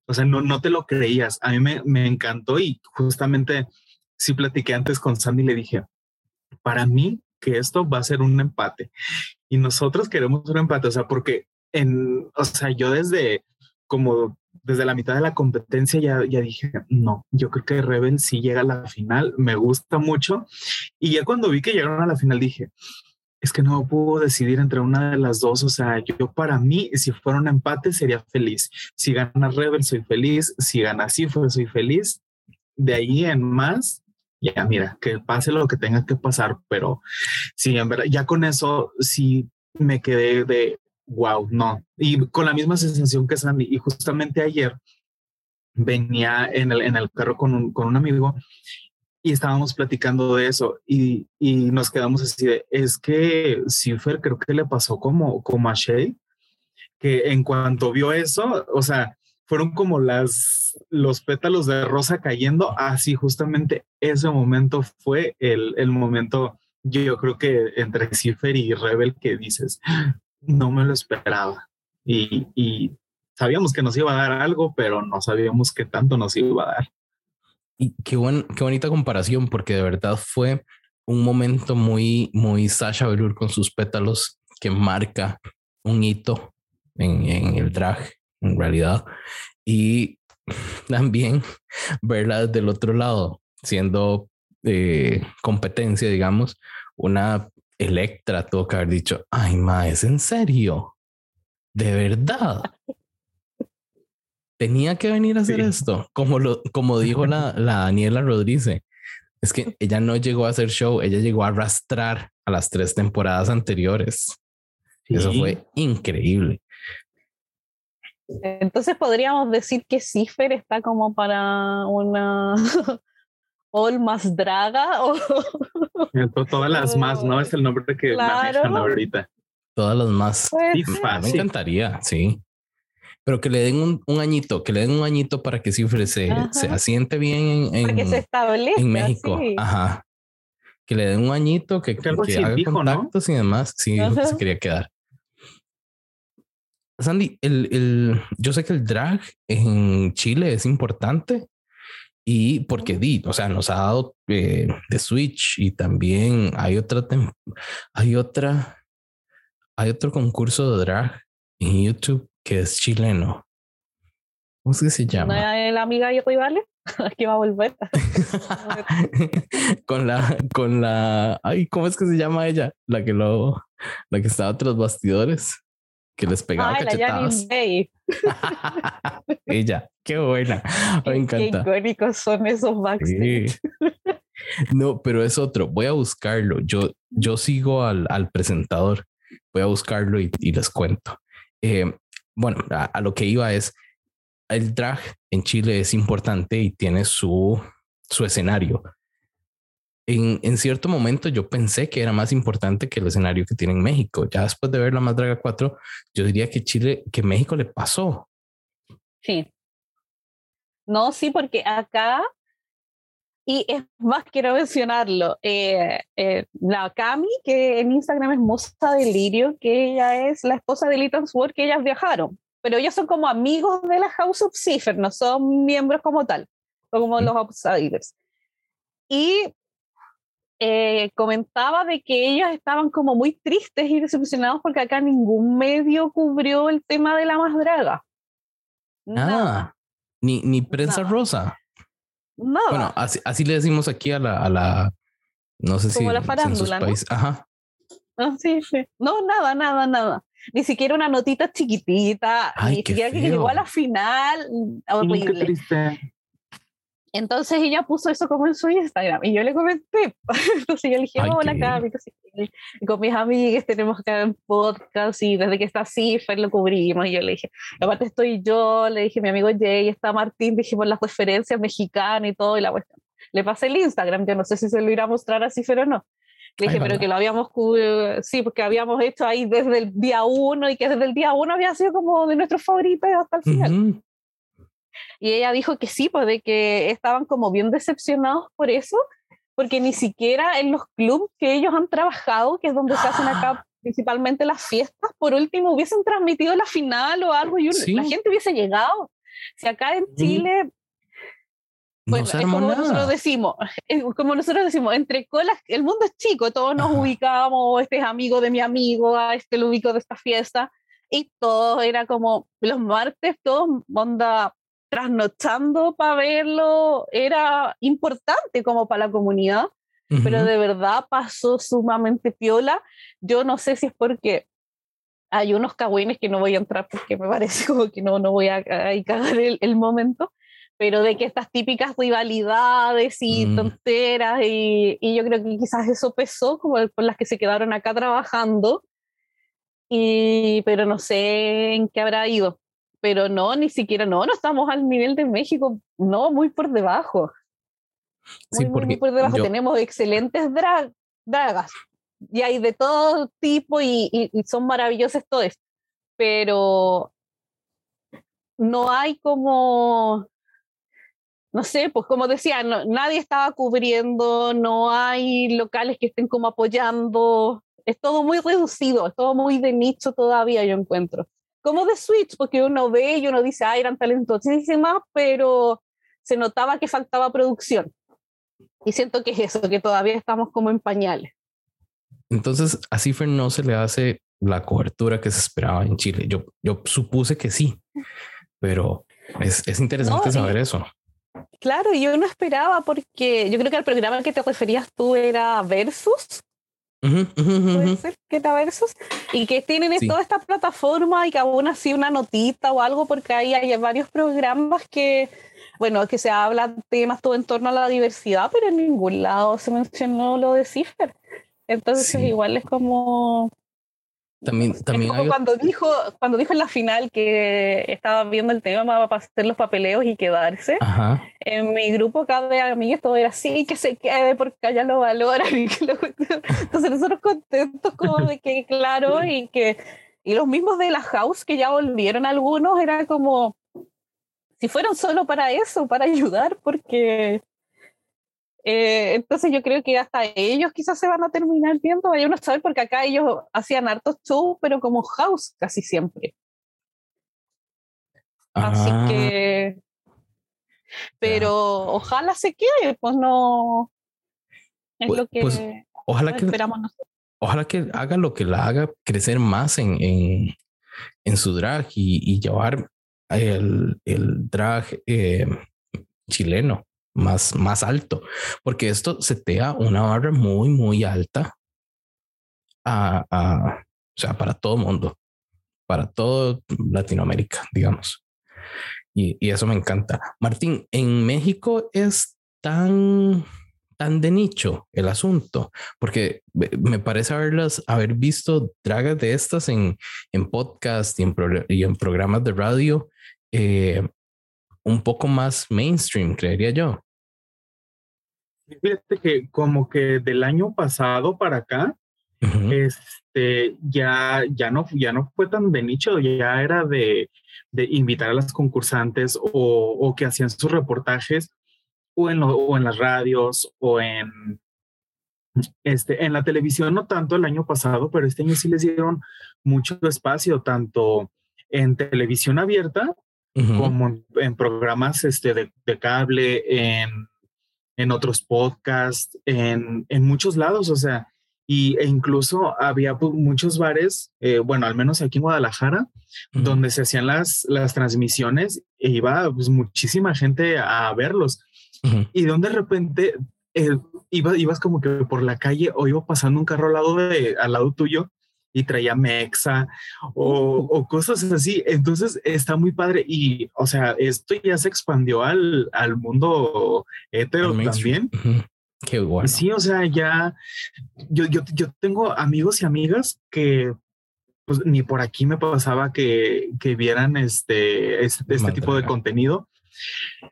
o sea, no, no te lo creías. A mí me, me encantó y justamente sí platiqué antes con Sandy y le dije, para mí que esto va a ser un empate y nosotros queremos un empate, o sea, porque en, o sea, yo desde como desde la mitad de la competencia ya, ya dije, no, yo creo que Rebel sí llega a la final, me gusta mucho. Y ya cuando vi que llegaron a la final dije, es que no puedo decidir entre una de las dos. O sea, yo, para mí, si fuera un empate, sería feliz. Si gana Rebel, soy feliz. Si gana Cifre, soy feliz. De ahí en más, ya mira, que pase lo que tenga que pasar. Pero sí, en verdad, ya con eso sí me quedé de wow, no. Y con la misma sensación que Sandy. Y justamente ayer venía en el, en el carro con un, con un amigo y estábamos platicando de eso y, y, nos quedamos así de, es que Cipher creo que le pasó como, como a Shay, que en cuanto vio eso, o sea, fueron como las, los pétalos de rosa cayendo, así justamente ese momento fue el, el momento, yo creo que entre Cipher y Rebel que dices, no me lo esperaba y, y sabíamos que nos iba a dar algo, pero no sabíamos qué tanto nos iba a dar. Y qué, buen, qué bonita comparación, porque de verdad fue un momento muy, muy Sasha Velour con sus pétalos que marca un hito en, en el drag, en realidad. Y también verla desde el otro lado, siendo eh, competencia, digamos, una Electra tuvo que haber dicho, ay, ma, ¿es en serio? ¿De verdad? tenía que venir a hacer esto, como lo, como dijo la, la Daniela Rodríguez. Es que ella no llegó a hacer show, ella llegó a arrastrar a las tres temporadas anteriores. Eso fue increíble. Entonces podríamos decir que Cipher está como para una All más Draga o todas las más, ¿no? Es el nombre que claro. manejan ahorita. Todas las más. Pues, me encantaría, sí pero que le den un, un, añito, que le den un añito para que Cifre se, se asiente bien en, en, se en México. Ajá. Que le den un añito, que, que, haga contactos y demás. Sí, se quería quedar. Sandy, el, el, yo sé que el drag en Chile es importante y porque di, o sea, nos ha dado eh, de Switch y también hay otra, hay otra, hay otro concurso de drag en YouTube que es chileno. ¿Cómo es que se llama? ¿No es la amiga y rivales? que va a volver. con la, con la, ay, ¿cómo es que se llama ella? La que lo, la que estaba tras bastidores, que les pegaba ay, cachetadas. ella, qué buena, me encanta. Qué icónicos son esos backstage. No, pero es otro. Voy a buscarlo. Yo, yo sigo al, al presentador. Voy a buscarlo y, y les cuento. Eh, bueno, a, lo que iba es, el drag en Chile es importante y tiene su, su escenario. En, en, cierto momento yo pensé que era más importante que el escenario que tiene en México. Ya después de ver la Más Draga 4, yo diría que Chile, que México le pasó. Sí. No, sí, porque acá, y es más, quiero mencionarlo, eh, eh, la Cami, que en Instagram es Moza Delirio, que ella es la esposa de Little Sword, que ellas viajaron, pero ellos son como amigos de la House of Cipher, no son miembros como tal, son como los outsiders. Y eh, comentaba de que ellos estaban como muy tristes y decepcionados porque acá ningún medio cubrió el tema de la más draga. Nada. Ah, ni, ni prensa rosa. Bueno, así, así, le decimos aquí a la, a la no sé Como si la farándula, ¿no? Ajá. No, sí, sí. No, nada, nada, nada. Ni siquiera una notita chiquitita, ni siquiera que llegó a la final. Horrible. Qué triste. Entonces ella puso eso como en su Instagram y yo le comenté. Entonces yo le dije, hola Cami, con mis amigas tenemos que un podcast y desde que está Cipher lo cubrimos. Y yo le dije, aparte estoy yo, le dije mi amigo Jay, está Martín, dijimos las referencias mexicanas y todo y la cuestión. Le pasé el Instagram, yo no sé si se lo irá a mostrar a Cipher o no. Le dije, pero que lo habíamos, sí, porque habíamos hecho ahí desde el día uno y que desde el día uno había sido como de nuestros favoritos hasta el final. Y ella dijo que sí, pues de que estaban como bien decepcionados por eso, porque ni siquiera en los clubes que ellos han trabajado, que es donde se hacen acá principalmente las fiestas, por último hubiesen transmitido la final o algo y la gente hubiese llegado. Si acá en Chile bueno, es como nosotros decimos, como nosotros decimos, entre colas, el mundo es chico, todos nos ubicamos, este es amigo de mi amigo, a este lo ubico de esta fiesta, y todo era como los martes, todos onda trasnochando para verlo, era importante como para la comunidad, pero de verdad pasó sumamente piola. Yo no sé si es porque hay unos cagüines que no voy a entrar porque me parece como que no, no voy a, a cagar el, el, momento, pero de que estas típicas rivalidades y mm. tonteras, y, y, yo creo que quizás eso pesó como por las que se quedaron acá trabajando, y, pero no sé en qué habrá ido. Pero no, ni siquiera, no, no estamos al nivel de México, no, muy por debajo. Muy, sí, muy, por debajo. Tenemos excelentes drag, dragas, y hay de todo tipo y, y, son maravillosos todos, pero no hay como, no sé, pues como decía, nadie estaba cubriendo, no hay locales que estén como apoyando, es todo muy reducido, es todo muy de nicho todavía, yo encuentro. Como de Switch, porque uno ve y uno dice, ah, eran talentosísimas, pero se notaba que faltaba producción. Y siento que es eso, que todavía estamos como en pañales. Entonces, a Cipher no se le hace la cobertura que se esperaba en Chile. Yo, yo supuse que sí, pero es, es interesante saber eso. Claro, yo no esperaba porque yo creo que el programa al que te referías tú era Versus. Puede ser que Versus. Y que tienen toda esta plataforma y que aún así una notita o algo, porque ahí hay varios programas que, bueno, que se hablan temas todo en torno a la diversidad, pero en ningún lado se mencionó lo de Cipher. Entonces igual es como... También, también cuando, dijo, cuando dijo en la final que estaba viendo el tema para hacer los papeleos y quedarse, en mi grupo cada de amigos todo era así, que se quede porque allá lo valoran. Y que Entonces nosotros contentos como de que claro y que... Y los mismos de la house que ya volvieron algunos, era como, si fueron solo para eso, para ayudar, porque eh, entonces yo creo que hasta ellos quizás se van a terminar viendo, vaya uno a saber, porque acá ellos hacían hartos shows, pero como house casi siempre. Así ah. que... Pero ojalá se quede, pues no... Es pues, lo que pues, ojalá que, esperamos nosotros. Ojalá que haga lo que la haga crecer más en, en, en su drag y, y llevar el, el drag eh, chileno más, más alto, porque esto setea una barra muy, muy alta a, a, o sea, para todo mundo, para todo Latinoamérica, digamos. Y, y, eso me encanta. Martín, en México es tan, tan de nicho el asunto, porque me parece haberlas, haber visto dragas de estas en, en podcast y en, y en programas de radio eh, un poco más mainstream, creería yo. Fíjate que como que del año pasado para acá, este, ya, ya, no, ya no fue tan de nicho, ya era de, de invitar a las concursantes o, o, que hacían sus reportajes o en, o en las radios o en, este, en la televisión, no tanto el año pasado, pero este año sí les dieron mucho espacio, tanto en televisión abierta como en, en programas este, de, de cable, en en otros podcasts, en, en muchos lados, o sea, y, e incluso había pues, muchos bares, eh, bueno, al menos aquí en Guadalajara, donde se hacían las, las transmisiones e iba pues, muchísima gente a verlos. Y donde de repente eh, iba, ibas como que por la calle o iba pasando un carro al lado, de, al lado tuyo y traía Mexa o, o, cosas así. Entonces está muy padre y, o sea, esto ya se expandió al, al mundo hetero también. Qué bueno. Sí, o sea, ya yo, yo, yo tengo amigos y amigas que pues, ni por aquí me pasaba que, que vieran este, este, este tipo de contenido.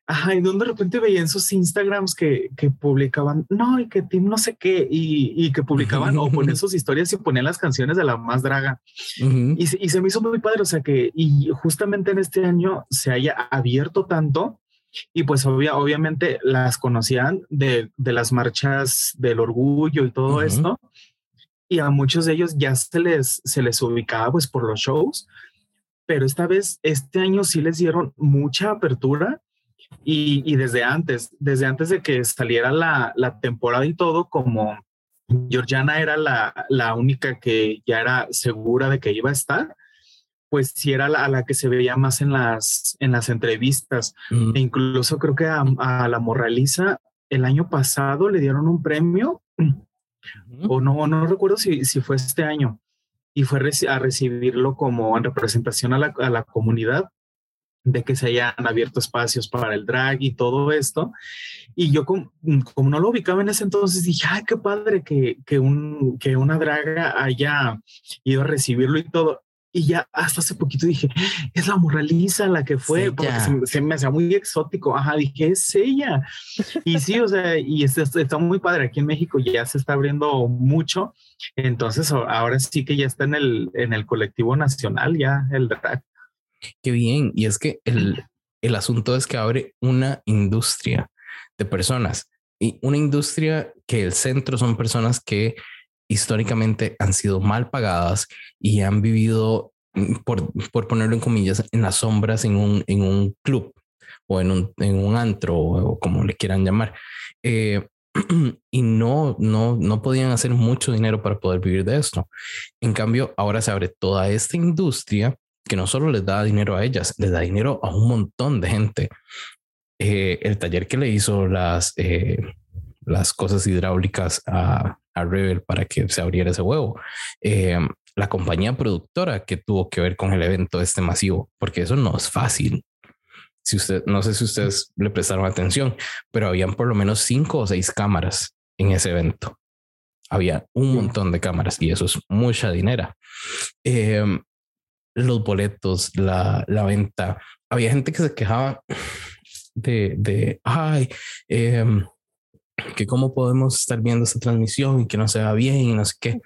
Ajá, y donde de repente veía en sus Instagrams que, que publicaban, no, y que Tim no sé qué, y, y que publicaban o ponían sus historias y ponían las canciones de la más draga. y, y, se me hizo muy padre, o sea que, y justamente en este año se haya abierto tanto, y pues obvia, obviamente las conocían de, de, las marchas del orgullo y todo esto, y a muchos de ellos ya se les, se les ubicaba pues por los shows, pero esta vez, este año sí les dieron mucha apertura y, desde antes, desde antes de que saliera la, temporada y todo, como Georgiana era la, única que ya era segura de que iba a estar, pues sí era la, a la que se veía más en las, en las entrevistas. Mm, E incluso creo que a, a la Morraliza el año pasado le dieron un premio, o no, no recuerdo si, si fue este año, y fue a recibirlo como en representación a la, a la comunidad de que se hayan abierto espacios para el drag y todo esto. Y yo como, como no lo ubicaba en ese entonces, dije, ay, qué padre que, que, un, que una draga haya ido a recibirlo y todo. Y ya hasta hace poquito dije, es la moraliza la que fue, Es porque se, me- se me hacía muy exótico. Ajá, dije, es ella. Y sí, o sea, y está, está muy padre. Aquí en México ya se está abriendo mucho. Entonces ahora sí que ya está en el, en el colectivo nacional, ya el drag. Qué bien. Y es que el, el asunto es que abre una industria de personas y una industria que el centro son personas que históricamente han sido mal pagadas y han vivido, mm, por, por ponerlo en comillas, en las sombras en un, en un club o en un, en un antro o, como le quieran llamar. Eh, y no, no, no podían hacer mucho dinero para poder vivir de esto. En cambio, ahora se abre toda esta industria que no solo les da dinero a ellas, les da dinero a un montón de gente. Eh, el taller que le hizo las, eh, las cosas hidráulicas a, a Rebel para que se abriera ese huevo. Eh, la compañía productora que tuvo que ver con el evento este masivo, porque eso no es fácil. Si usted, no sé si ustedes le prestaron atención, pero habían por lo menos cinco o seis cámaras en ese evento. Había un montón de cámaras y eso es mucha dinero. Eh, los boletos, la, la venta. Había gente que se quejaba de, de ay, em, que cómo podemos estar viendo esta transmisión y que no se va bien y no sé qué.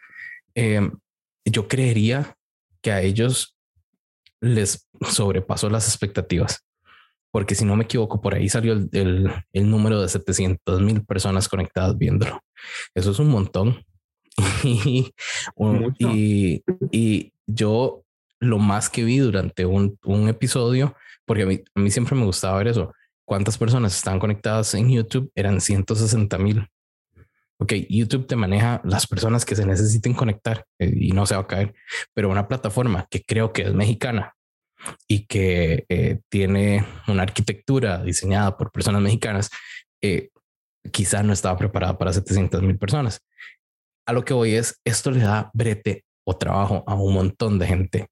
Em, yo creería que a ellos les sobrepasó las expectativas. Porque si no me equivoco, por ahí salió el, el- el número de 700 mil personas conectadas viéndolo. Eso es un montón. y, y yo lo más que vi durante un, un episodio, porque a mí, a mí siempre me gustaba ver eso, cuántas personas estaban conectadas en YouTube, eran 160 mil. Ok, YouTube te maneja las personas que se necesiten conectar eh, y no se va a caer, pero una plataforma que creo que es mexicana y que eh, tiene una arquitectura diseñada por personas mexicanas, eh, quizá no estaba preparada para 700 mil personas. A lo que voy es, esto le da brete o trabajo a un montón de gente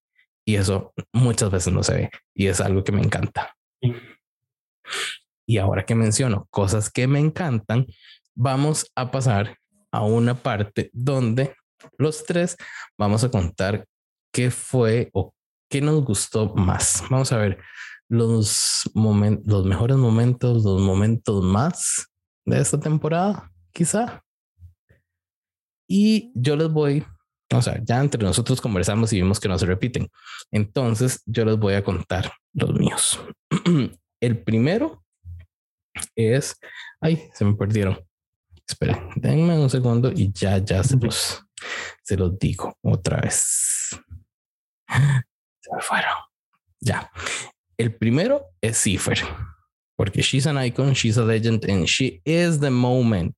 y eso muchas veces no se ve y es algo que me encanta. Y ahora que menciono cosas que me encantan, vamos a pasar a una parte donde los tres vamos a contar qué fue o qué nos gustó más. Vamos a ver los momentos, los mejores momentos, los momentos más de esta temporada, quizá. Y yo les voy, o sea, ya entre nosotros conversamos y vimos que no se repiten. Entonces yo les voy a contar los míos. El primero es, ay, se me perdieron. Esperen, denme un segundo y ya, ya se los, se los digo otra vez. Se me fueron. Ya. El primero es Cipher, porque she's an icon, she's a legend, and she is the moment.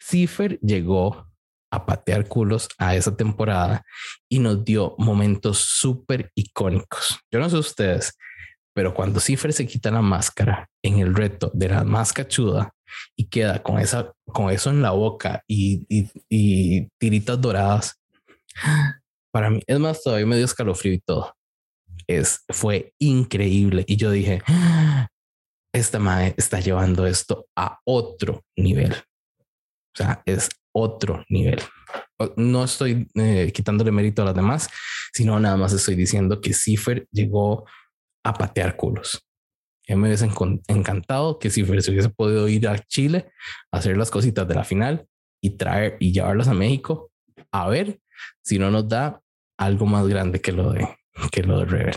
Cipher llegó a patear culos a esa temporada y nos dio momentos súper icónicos. Yo no sé ustedes, pero cuando Cipher se quita la máscara en el reto de la más cachuda y queda con, esa, con eso en la boca y, y, y tiritas doradas, para mí, es más, todavía me dio escalofrío y todo. Es, fue increíble. Y yo dije, "Ah, esta madre está llevando esto a otro nivel. O sea, es otro nivel. No estoy eh, quitándole mérito a las demás, sino nada más estoy diciendo que Cipher llegó a patear culos. Ya me hubiese encantado que Cipher se hubiese podido ir a Chile, hacer las cositas de la final y traer y llevarlas a México a ver si no nos da algo más grande que lo de que lo de Rebel.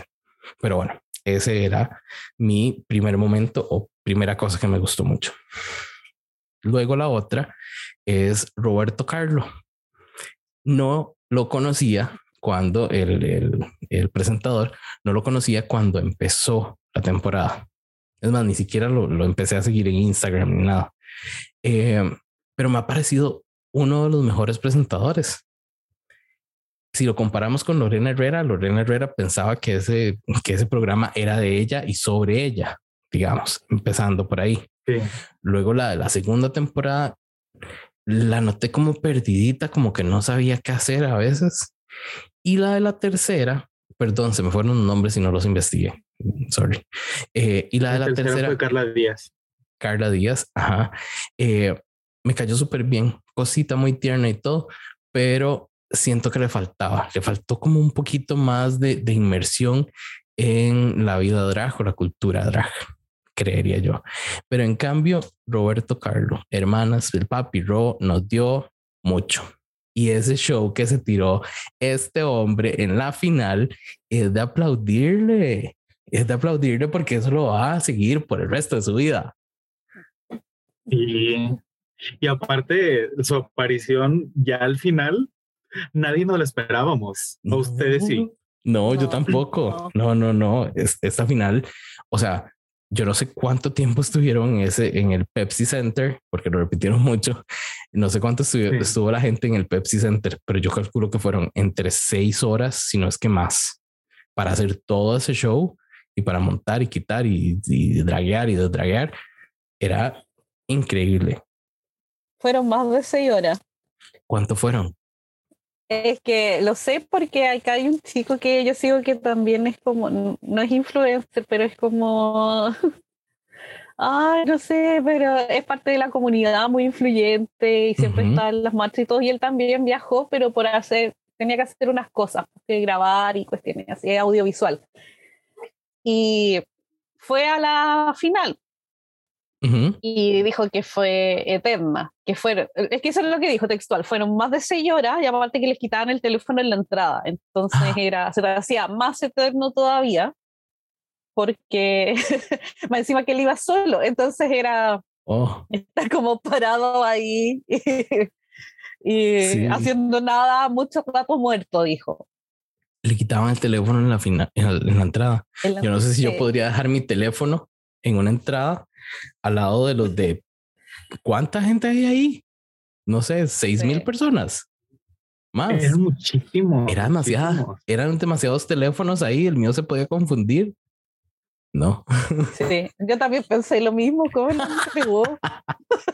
Pero bueno, ese era mi primer momento o primera cosa que me gustó mucho. Luego la otra es Roberto Carlo. No lo conocía cuando el, el, el presentador no lo conocía cuando empezó la temporada. Es más, ni siquiera lo, lo empecé a seguir en Instagram ni nada. Eh, pero me ha parecido uno de los mejores presentadores. si lo comparamos con Lorena Herrera, Lorena Herrera pensaba que ese, que ese programa era de ella y sobre ella, digamos, empezando por ahí. Luego la de la segunda temporada la noté como perdidita, como que no sabía qué hacer a veces. Y la de la tercera, perdón, se me fueron los nombres y no los investigué. Sorry. Eh, y la, de la tercera, fue Carla Díaz. Carla Díaz, ajá. Eh, me cayó súper bien, cosita muy tierna y todo, pero siento que le faltaba, le faltó como un poquito más de, de inmersión en la vida drag o la cultura drag creería yo. Pero en cambio, Roberto Carlo, hermanas del papi Ro, nos dio mucho. Y ese show que se tiró este hombre en la final es de aplaudirle, es de aplaudirle porque eso lo va a seguir por el resto de su vida. Y, y aparte, su aparición ya al final, nadie nos lo esperábamos. A ustedes sí. No, yo tampoco. No, no, no. esta final, o sea, yo no sé cuánto tiempo estuvieron en ese en el Pepsi Center, porque lo repitieron mucho. No sé cuánto estuvo, la gente en el Pepsi Center, pero yo calculo que fueron entre seis horas, si no es que más, para hacer todo ese show y para montar y quitar y, y draguear y desdraguear. Era increíble. Fueron más de seis horas. ¿Cuánto fueron? Es que lo sé porque acá hay un chico que yo sigo que también es como, no es influencer, pero es como, ay, no sé, pero es parte de la comunidad muy influyente y siempre está en las marchas y todo. Y él también viajó, pero por hacer, tenía que hacer unas cosas, que grabar y cuestiones así, audiovisual. Y fue a la final y dijo que fue eterna, que fueron, es que eso es lo que dijo textual, fueron más de seis horas y aparte que les quitaban el teléfono en la entrada, entonces ah. era, se hacía más eterno todavía, porque más encima que él iba solo, entonces era oh. estar como parado ahí y, haciendo nada, mucho rato muerto, dijo. Le quitaban el teléfono en la, final, en la, entrada. yo no sé si yo podría dejar mi teléfono en una entrada al lado de los de cuánta gente hay ahí. No sé, seis mil personas. Más. Era muchísimo. Era demasiado. Eran demasiados teléfonos ahí. El mío se podía confundir. No. Sí, yo también pensé lo mismo. ¿Cómo no pegó?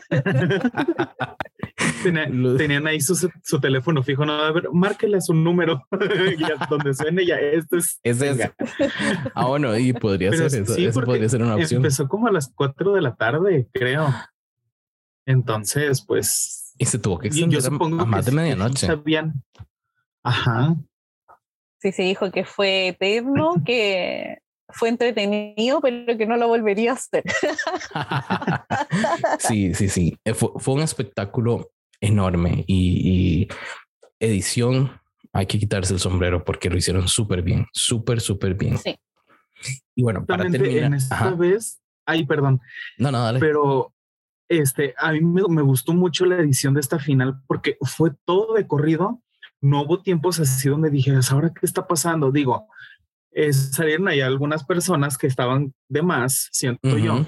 tenían ahí su, su, teléfono fijo, no, a ver, márquele su número, donde suene ya, esto es... Es Ah, bueno, y podría ser eso, eso podría ser una opción. Empezó como a las 4 de la tarde, creo. Entonces, pues... Y se tuvo que extender a, más de medianoche. Sabían. Ajá. Sí, se dijo que fue eterno, que fue entretenido, pero que no lo volvería a hacer. sí, sí, sí. Eh, fue, fue un espectáculo enorme y, edición, hay que quitarse el sombrero porque lo hicieron súper bien, súper, súper bien. Sí. Y bueno, para terminar. En esta vez, ay, perdón. No, no, dale. Pero este, a mí me, me, gustó mucho la edición de esta final porque fue todo de corrido. No hubo tiempos así donde dijeras, ¿ahora qué está pasando? Digo, salieron ahí algunas personas que estaban de más, siento yo,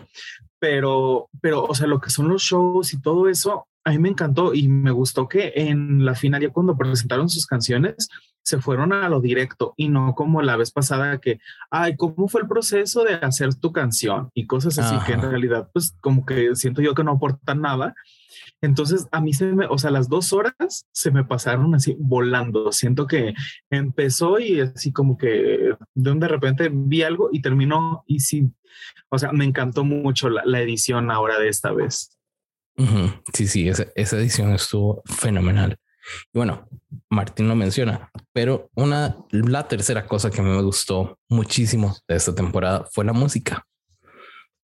pero, pero, o sea, lo que son los shows y todo eso, a mí me encantó y me gustó que en la final, ya cuando presentaron sus canciones, se fueron a lo directo y no como la vez pasada que, ay, ¿cómo fue el proceso de hacer tu canción? Y cosas así que en realidad, pues como que siento yo que no aportan nada. Entonces, a mí se me, o sea, las dos horas se me pasaron así volando. Siento que empezó y así como que de de repente vi algo y terminó. Y sí, o sea, me encantó mucho la, edición ahora de esta vez. Sí, sí, esa, esa edición estuvo fenomenal. Y bueno, Martín lo menciona, pero una, la tercera cosa que me gustó muchísimo de esta temporada fue la música.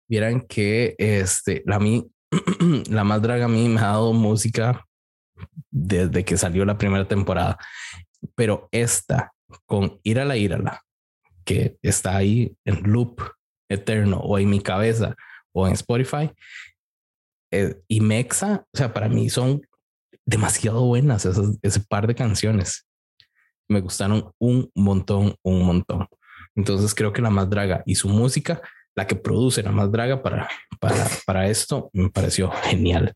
Vieran que este, la, mí, la más draga a mí me ha dado música desde que salió la primera temporada, pero esta con Írala, Írala, que está ahí en loop eterno o en mi cabeza o en Spotify, eh, y Mexa, o sea, para mí son demasiado buenas ese par de canciones. Me gustaron un montón, un montón. Entonces creo que la más draga y su música la que produce la más draga para, para, para esto, me pareció genial.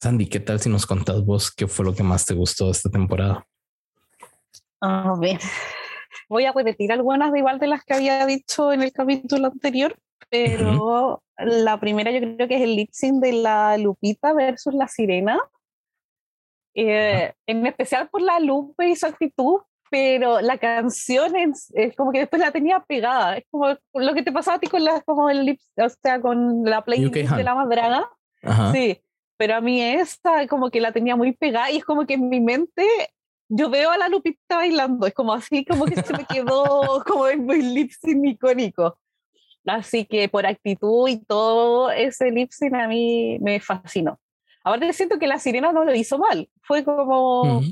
Sandy, ¿qué tal si nos contás vos qué fue lo que más te gustó de esta temporada? A ver, voy a repetir algunas de igual de las que había dicho en el capítulo anterior, pero la primera yo creo que es el lip sync de la Lupita versus la Sirena. Eh, en especial por la Lupe y su actitud, pero la canción es, como que después la tenía pegada. Es como lo que te pasaba a ti con la, como el lip, o sea, con la playlist de la Madraga. Sí, pero a mí esta como que la tenía muy pegada y es como que en mi mente yo veo a la Lupita bailando, es como así, como que se me quedó como muy lip sync icónico. Así que por actitud y todo ese lip sync a mí me fascinó. Ahora siento que la sirena no lo hizo mal, fue como,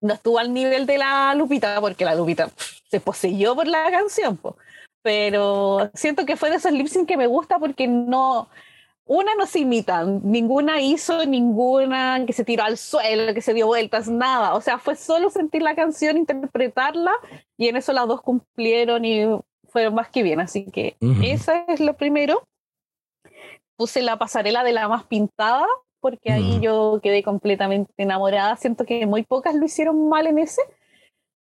no estuvo al nivel de la Lupita, porque la Lupita se poseyó por la canción, pero siento que fue de esos lip sync que me gusta porque no, una no se imitan, ninguna hizo ninguna que se tiró al suelo, que se dio vueltas, nada. O sea, fue solo sentir la canción, interpretarla y en eso las dos cumplieron y fueron más que bien. Así que eso es lo primero. Puse la pasarela de la más pintada porque ahí yo quedé completamente enamorada. Siento que muy pocas lo hicieron mal en ese,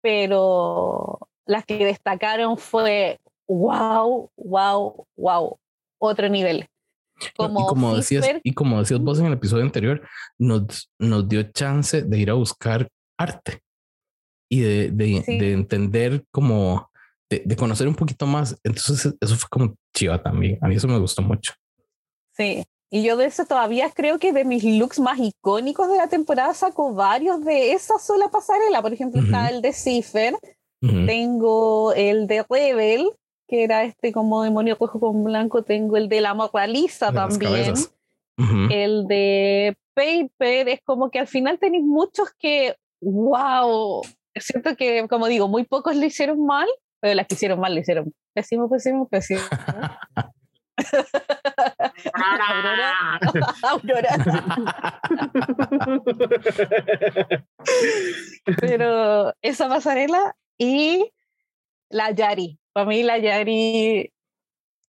pero las que destacaron fue wow, wow, wow, otro nivel. Como y, como decías, y como decías vos en el episodio anterior, nos, nos dio chance de ir a buscar arte y de, de, entender como, de, conocer un poquito más. Entonces eso fue como chiva también. A mí eso me gustó mucho. Sí, y yo de eso todavía creo que de mis looks más icónicos de la temporada saco varios de esa sola pasarela. Por ejemplo, está el de Cipher, tengo el de Rebel, que era este como demonio cojo con blanco, tengo el de la moraliza también. El de Paper es como que al final tenéis muchos que, wow, siento que, como digo, muy pocos le hicieron mal, pero las que hicieron mal le hicieron pésimo, pésimo, pésimo. Aurora. Aurora. Pero esa pasarela y la Yari. Para mí la Yari,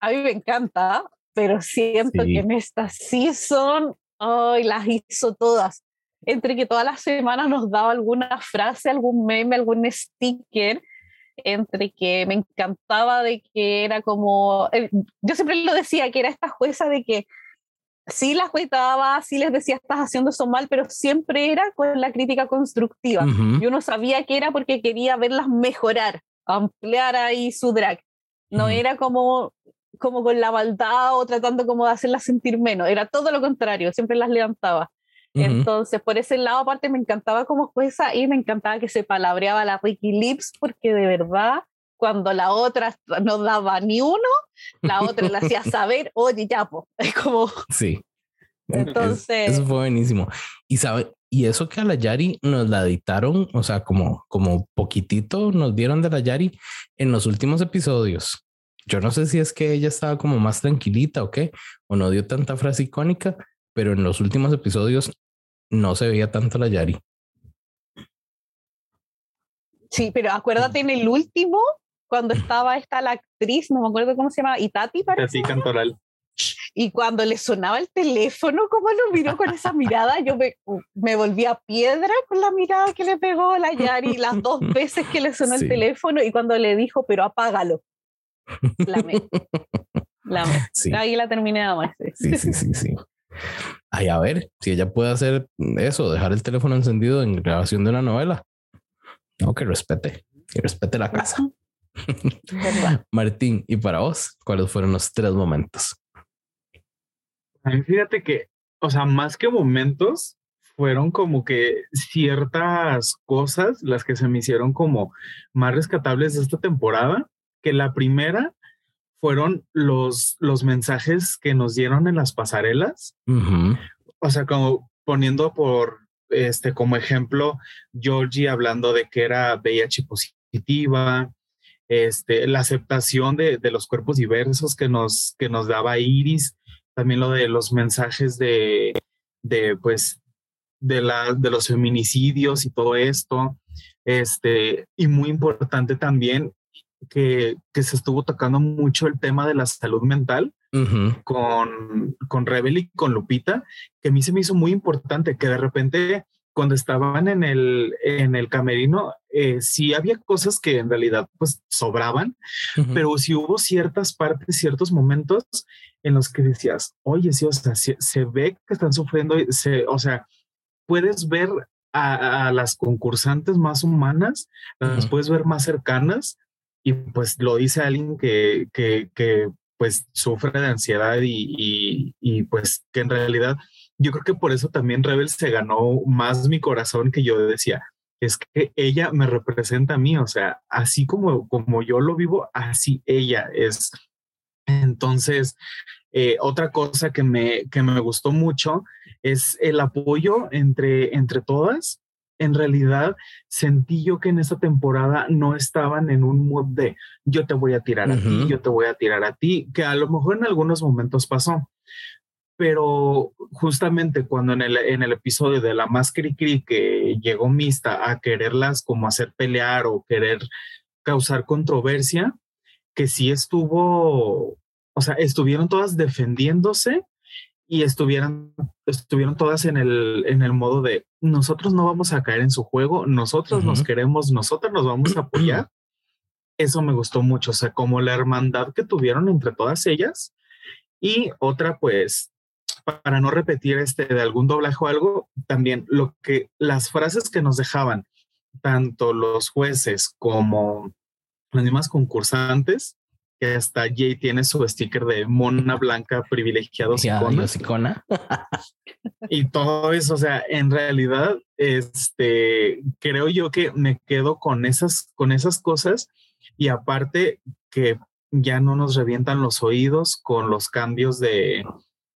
a mí me encanta, pero siento que en esta season, hoy las hizo todas. Entre que todas las semanas nos daba alguna frase, algún meme, algún sticker, entre que me encantaba de que era como, eh, yo siempre lo decía, que era esta jueza de que sí las juetaba, sí les decía estás haciendo eso mal, pero siempre era con la crítica constructiva. Yo no sabía que era porque quería verlas mejorar ampliar ahí su drag. No era como, como con la maldad o tratando como de hacerlas sentir menos, era todo lo contrario, siempre las levantaba. Entonces, por ese lado, aparte, me encantaba como jueza y me encantaba que se palabreaba la Ricky Lips, porque de verdad, cuando la otra no daba ni uno, la otra le hacía saber, oye, ya, es como. Sí. Entonces. Eso fue buenísimo. Y sabe, y eso que a la Yari nos la editaron, o sea, como, como poquitito nos dieron de la Yari en los últimos episodios. Yo no sé si es que ella estaba como más tranquilita o qué, o no dio tanta frase icónica, pero en los últimos episodios no se veía tanto la Yari. Sí, pero acuérdate en el último, cuando estaba esta la actriz, no me acuerdo cómo se llama, Itati parece. Itati Cantoral. Y cuando le sonaba el teléfono, como lo miró con esa mirada, yo me, me volví a piedra con la mirada que le pegó la Yari las dos veces que le sonó el teléfono y cuando le dijo, pero apágalo. La me. La me. Ahí la terminé de amar. Sí, sí, sí, sí. Ay, a ver, si ella puede hacer eso, dejar el teléfono encendido en grabación de una novela. No, que respete, que respete la casa. Martín, ¿y para vos cuáles fueron los tres momentos? Fíjate que, o sea, más que momentos, fueron como que ciertas cosas las que se me hicieron como más rescatables de esta temporada, que la primera fueron los, los mensajes que nos dieron en las pasarelas. O sea, como poniendo por este como ejemplo Georgie hablando de que era VIH positiva, este, la aceptación de, de, los cuerpos diversos que nos, que nos daba Iris también lo de los mensajes de, de pues, de, la, de los feminicidios y todo esto. Este, y muy importante también que, que se estuvo tocando mucho el tema de la salud mental con, con Rebel y con Lupita, que a mí se me hizo muy importante que de repente cuando estaban en el, en el camerino, eh, sí había cosas que en realidad pues sobraban, pero sí hubo ciertas partes, ciertos momentos en los que decías, oye, sí, o sea, se, ve que están sufriendo, se, o sea, puedes ver a, las concursantes más humanas, las puedes ver más cercanas y pues lo dice alguien que, que, pues sufre de ansiedad y, y, y pues que en realidad yo creo que por eso también Rebel se ganó más mi corazón que yo decía. Es que ella me representa a mí, o sea, así como, como yo lo vivo, así ella es. Entonces, eh, otra cosa que me, que me gustó mucho es el apoyo entre, entre todas. En realidad, sentí yo que en esta temporada no estaban en un mood de yo te voy a tirar a ti, yo te voy a tirar a ti, que a lo mejor en algunos momentos pasó, pero justamente cuando en el, en el episodio de la más cri, cri que llegó Mista a quererlas como hacer pelear o querer causar controversia, que sí estuvo, o sea, estuvieron todas defendiéndose y estuvieron, estuvieron todas en el, en el modo de nosotros no vamos a caer en su juego, nosotros nos queremos, nosotros nos vamos a apoyar. Eso me gustó mucho, o sea, como la hermandad que tuvieron entre todas ellas. Y otra, pues, para no repetir este de algún doblaje o algo, también lo que las frases que nos dejaban tanto los jueces como las mismas concursantes, que hasta Jay tiene su sticker de mona blanca privilegiado icona. y todo eso, o sea, en realidad, este, creo yo que me quedo con esas, con esas cosas y aparte que ya no nos revientan los oídos con los cambios de,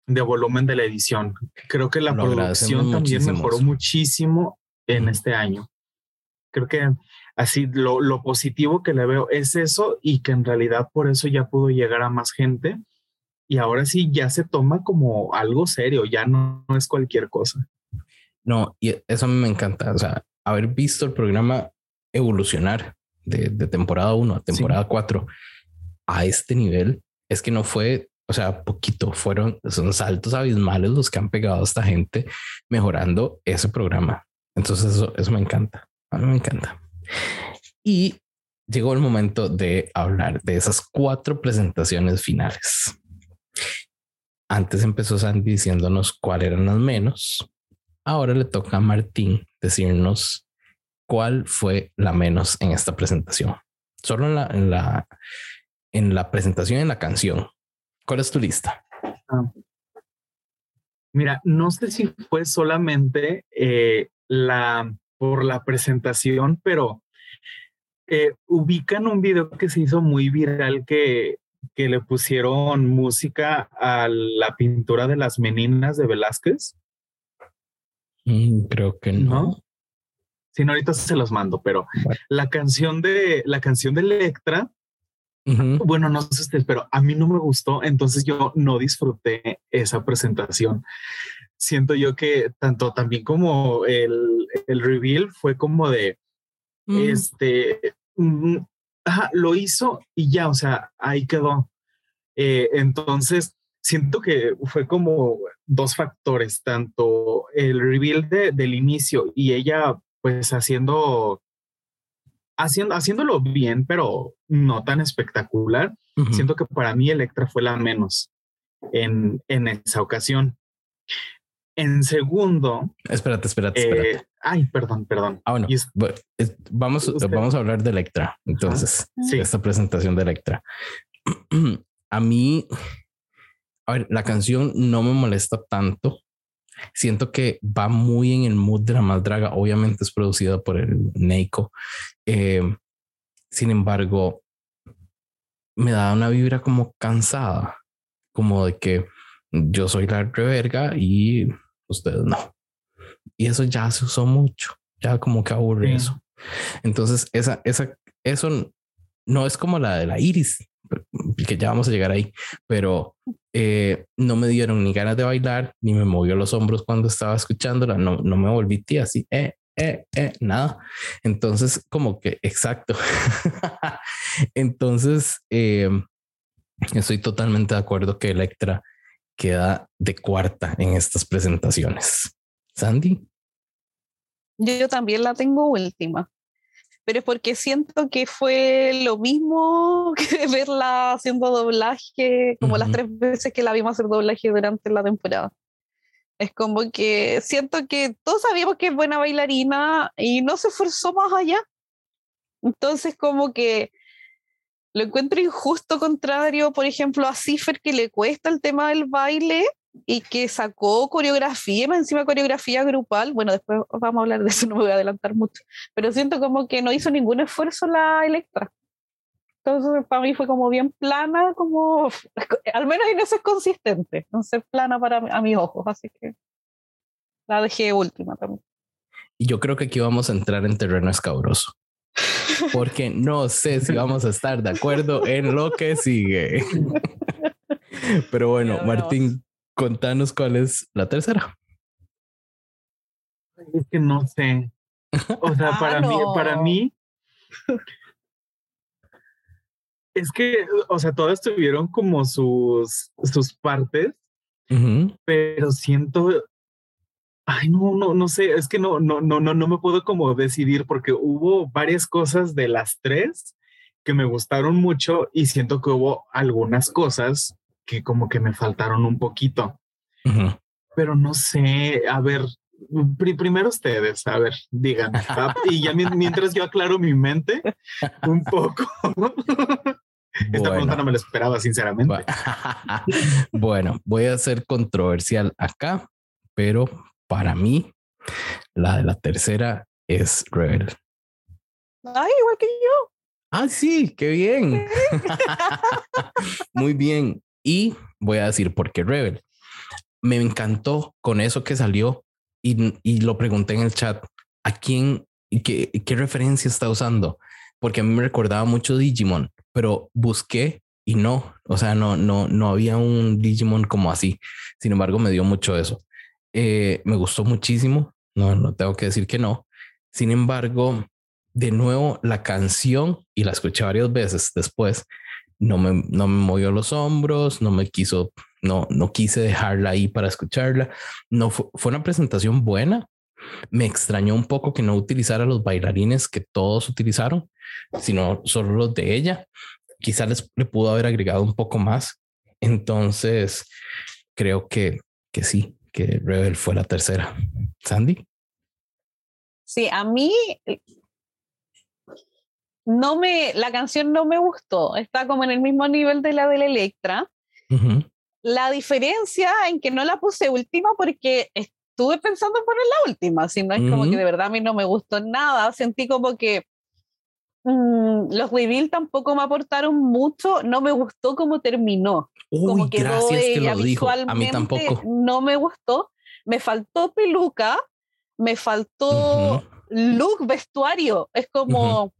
de volumen de la edición. Creo que la producción también mejoró muchísimo en este año. Creo que así lo, lo, positivo que le veo es eso y que en realidad por eso ya pudo llegar a más gente y ahora sí ya se toma como algo serio, ya no, es cualquier cosa. No, y eso me encanta, o sea, haber visto el programa evolucionar de, temporada 1 a temporada 4 a este nivel, es que no fue o sea, poquito, fueron, son saltos abismales los que han pegado a esta gente mejorando ese programa. Entonces eso, eso me encanta, a mí me encanta. Y llegó el momento de hablar de esas cuatro presentaciones finales. Antes empezó Sandy diciéndonos cuáles eran las menos. Ahora le toca a Martín decirnos cuál fue la menos en esta presentación. Solo en la, en la, en la presentación en la canción. ¿Cuál es tu lista? Ah. Mira, no sé si fue solamente eh, la por la presentación, pero eh, ubican un video que se hizo muy viral que, que le pusieron música a la pintura de las meninas de Velázquez. Mm, creo que no. Si no, ahorita se los mando, pero la canción de la canción de Electra bueno, no sé usted, pero a mí no me gustó, entonces yo no disfruté esa presentación. Siento yo que tanto también como el, el reveal fue como de, este, mm, lo hizo y ya, o sea, ahí quedó. Eh, entonces, siento que fue como dos factores, tanto el reveal del inicio y ella pues haciendo haciendo, haciéndolo bien, pero no tan espectacular. Siento que para mí Electra fue la menos en, en esa ocasión. En segundo. Espérate, espérate, espérate. Eh, ay, perdón, perdón. Ah, bueno. vamos, vamos a hablar de Electra. Entonces, esta presentación de Electra. a mí, a ver, la canción no me molesta tanto siento que va muy en el mood de la más draga. Obviamente es producida por el Neiko. Eh, sin embargo, me da una vibra como cansada, como de que yo soy la reverga y ustedes no. Y eso ya se usó mucho, ya como que aburre eso. Entonces, esa, esa, eso no es como la de la Iris, que ya vamos a llegar ahí, pero eh, no me dieron ni ganas de bailar, ni me movió los hombros cuando estaba escuchándola, no, no me volví tía así, eh, eh, eh, nada. Entonces, como que, exacto. Entonces, em, estoy totalmente de acuerdo que Electra queda de cuarta en estas presentaciones. Sandy. Yo también la tengo última, pero es porque siento que fue lo mismo que verla haciendo doblaje, como las Ujú. tres veces que la vimos hacer doblaje durante la temporada. Es como que siento que todos sabíamos que es buena bailarina y no se esforzó más allá. Entonces, como que lo encuentro injusto, contrario, por ejemplo, a Cipher, que le cuesta el tema del baile y que sacó coreografía, más encima coreografía grupal. Bueno, después vamos a hablar de eso, no me voy a adelantar mucho. Pero siento como que no hizo ningún esfuerzo la Electra. Entonces, para mí fue como bien plana, como al menos en eso es consistente, ser plana para a mis ojos, así que la dejé última también. Y yo creo que aquí vamos a entrar en terreno escabroso. Porque no sé si vamos a estar de acuerdo en lo que sigue. Pero bueno, Martín, contanos cuál es la tercera. Es que no sé. O sea, Ah, para mí, para mí. Es que, o sea, todas tuvieron como sus, sus partes, pero siento. Ay, no, no, no sé, es que no, no, no, no, no me puedo como decidir porque hubo varias cosas de las tres que me gustaron mucho y siento que hubo algunas cosas que como que me faltaron un poquito. ujú. pero no sé, a ver, pri- primero ustedes, a ver, digan, y ya mien- mientras yo aclaro mi mente un poco. Esta pregunta no me la esperaba, sinceramente. Bu- bueno, voy a ser controversial acá, pero para mí la de la tercera es Rebel. Ay, igual que yo. Ah, sí, qué bien. Muy bien. Y voy a decir por qué Rebel. Me encantó con eso que salió y, y lo pregunté en el chat. ¿A quién y qué, qué referencia está usando? Porque a mí me recordaba mucho Digimon, pero busqué y no, o sea, no, no, no había un Digimon como así. Sin embargo, me dio mucho eso. Eh, me gustó muchísimo. No, no tengo que decir que no. Sin embargo, de nuevo la canción y la escuché varias veces después. No me, no me movió los hombros, no me quiso, no, no quise dejarla ahí para escucharla. No fue, fue una presentación buena. Me extrañó un poco que no utilizara los bailarines que todos utilizaron, sino solo los de ella. Quizás le pudo haber agregado un poco más. Entonces, creo que, que sí, que Rebel fue la tercera. Sandy. Sí, a mí no me, la canción no me gustó. Está como en el mismo nivel de la de la Electra. La diferencia en que no la puse última porque estuve pensando en poner la última, si no es como que de verdad a mí no me gustó nada. Sentí como que mm, los reveal tampoco me aportaron mucho. No me gustó cómo terminó. como Uy, quedó gracias que lo dijo. A mí tampoco. No me gustó. Me faltó peluca, me faltó Ujú. look, vestuario. Es como.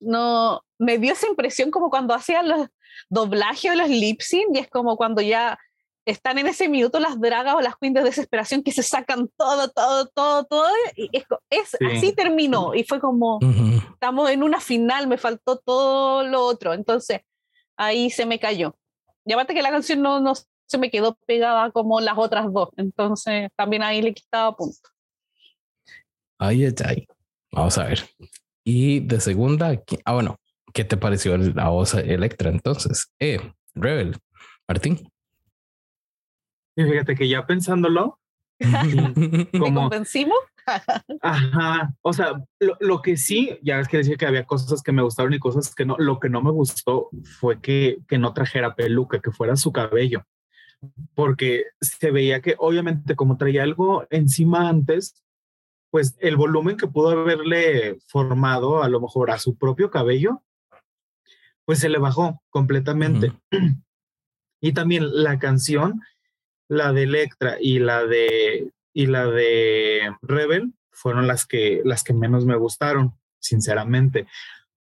No. Me dio esa impresión como cuando hacían los doblajes o los lip sync, y es como cuando ya están en ese minuto las dragas o las queens de desesperación que se sacan todo, todo, todo, todo. Y es, es- Sí. así terminó. Y fue como Ujú. estamos en una final, me faltó todo lo otro. Entonces, ahí se me cayó. Y aparte que la canción no, no se me quedó pegada como las otras dos. Entonces, también ahí le quitaba punto. Ay, ay, ay. Vamos a ver. Y de segunda, ¿qui- ah, bueno, ¿qué te pareció la voz Electra entonces? Eh, Rebel, Martín. Y fíjate que ya pensándolo, ¿Me como, convencimos? ajá, o sea, lo, lo que sí, ya es que decía que había cosas que me gustaron y cosas que no, lo que no me gustó fue que, que no trajera peluca, que fuera su cabello, porque se veía que obviamente como traía algo encima antes, pues el volumen que pudo haberle formado a lo mejor a su propio cabello, pues se le bajó completamente. Y también la canción, la de Electra y la de y la de Rebel fueron las que las que menos me gustaron, sinceramente.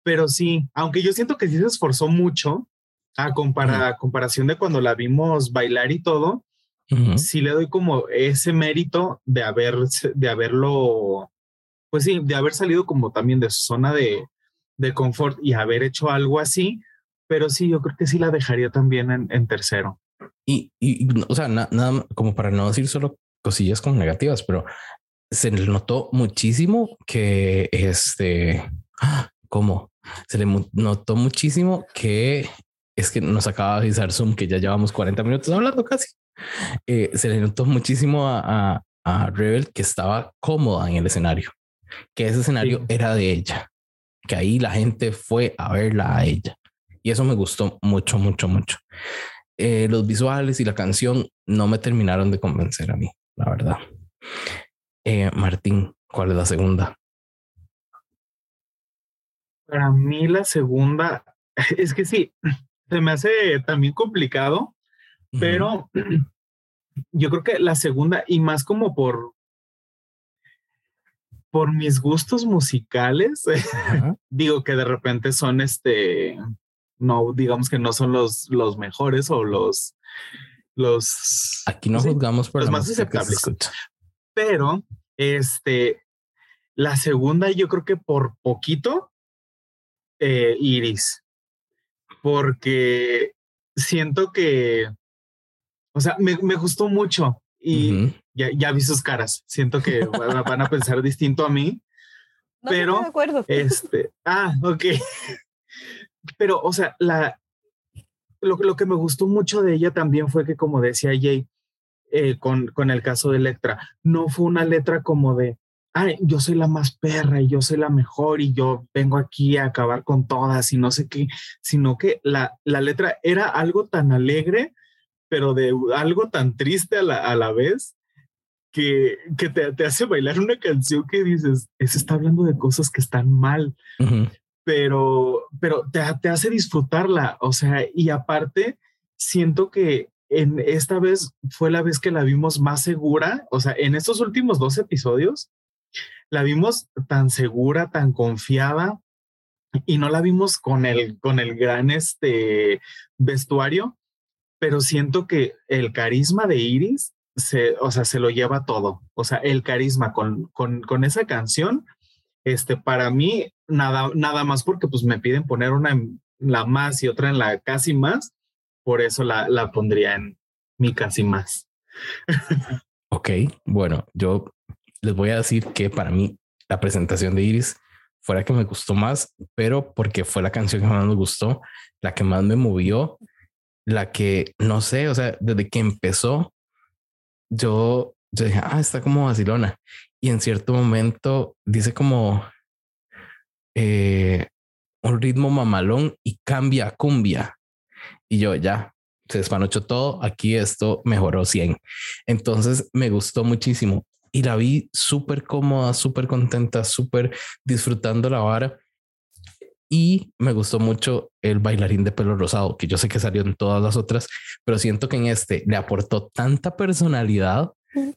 Pero sí, aunque yo siento que sí se esforzó mucho a, compara- a comparación de cuando la vimos bailar y todo, sí le doy como ese mérito de haber de haberlo pues sí, de haber salido como también de su zona de, de confort y haber hecho algo así, pero sí, yo creo que sí la dejaría también en, en tercero. Y, y, o sea, na- nada como para no decir solo cosillas como negativas, pero se notó muchísimo que este, ¿cómo? Se le notó muchísimo que es que nos acaba de avisar Zoom que ya llevamos 40 minutos hablando casi. Eh, se le notó muchísimo a, a, Rebel que estaba cómoda en el escenario, que ese escenario era de ella, que ahí la gente fue a verla a ella. Y eso me gustó mucho, mucho, mucho. Eh, los visuales y la canción no me terminaron de convencer a mí, la verdad. Eh, Martín, ¿cuál es la segunda? Para mí la segunda, es que sí, se me hace también complicado, pero yo creo que la segunda y más como por por mis gustos musicales, digo que de repente son este, no, digamos que no son los, los mejores o los, los... Aquí no juzgamos por los más aceptables. Pero, este, la segunda yo creo que por poquito, eh, Iris, porque siento que, o sea, me, me gustó mucho y ya, ya, vi sus caras. Siento que van a pensar distinto a mí. pero, de acuerdo. este, ah, ok. Pero, o sea, la, lo, lo, que me gustó mucho de ella también fue que, como decía Jay, eh, con, con el caso de Electra, no fue una letra como de, ay, yo soy la más perra y yo soy la mejor y yo vengo aquí a acabar con todas y no sé qué, sino que la, la letra era algo tan alegre, pero de algo tan triste a la, a la vez, que, que te, te, hace bailar una canción que dices, ese está hablando de cosas que están mal, pero, pero te, te, hace disfrutarla, o sea, y aparte, siento que en esta vez fue la vez que la vimos más segura, o sea, en estos últimos dos episodios, la vimos tan segura, tan confiada, y no la vimos con el, con el gran este, vestuario, pero siento que el carisma de Iris se, o sea, se lo lleva todo. O sea, el carisma con, con, con esa canción, este, para mí, nada, nada más porque pues me piden poner una en la más y otra en la casi más, por eso la, la pondría en mi casi más. ok, bueno, yo les voy a decir que para mí la presentación de Iris fue la que me gustó más, pero porque fue la canción que más me gustó, la que más me movió, la que no sé, o sea, desde que empezó, yo, yo dije, ah, está como vacilona. Y en cierto momento dice como eh, un ritmo mamalón y cambia a cumbia. Y yo ya se despanochó todo. Aquí esto mejoró 100. Entonces me gustó muchísimo y la vi súper cómoda, súper contenta, súper disfrutando la vara. Y me gustó mucho el bailarín de pelo rosado, que yo sé que salió en todas las otras, pero siento que en este le aportó tanta personalidad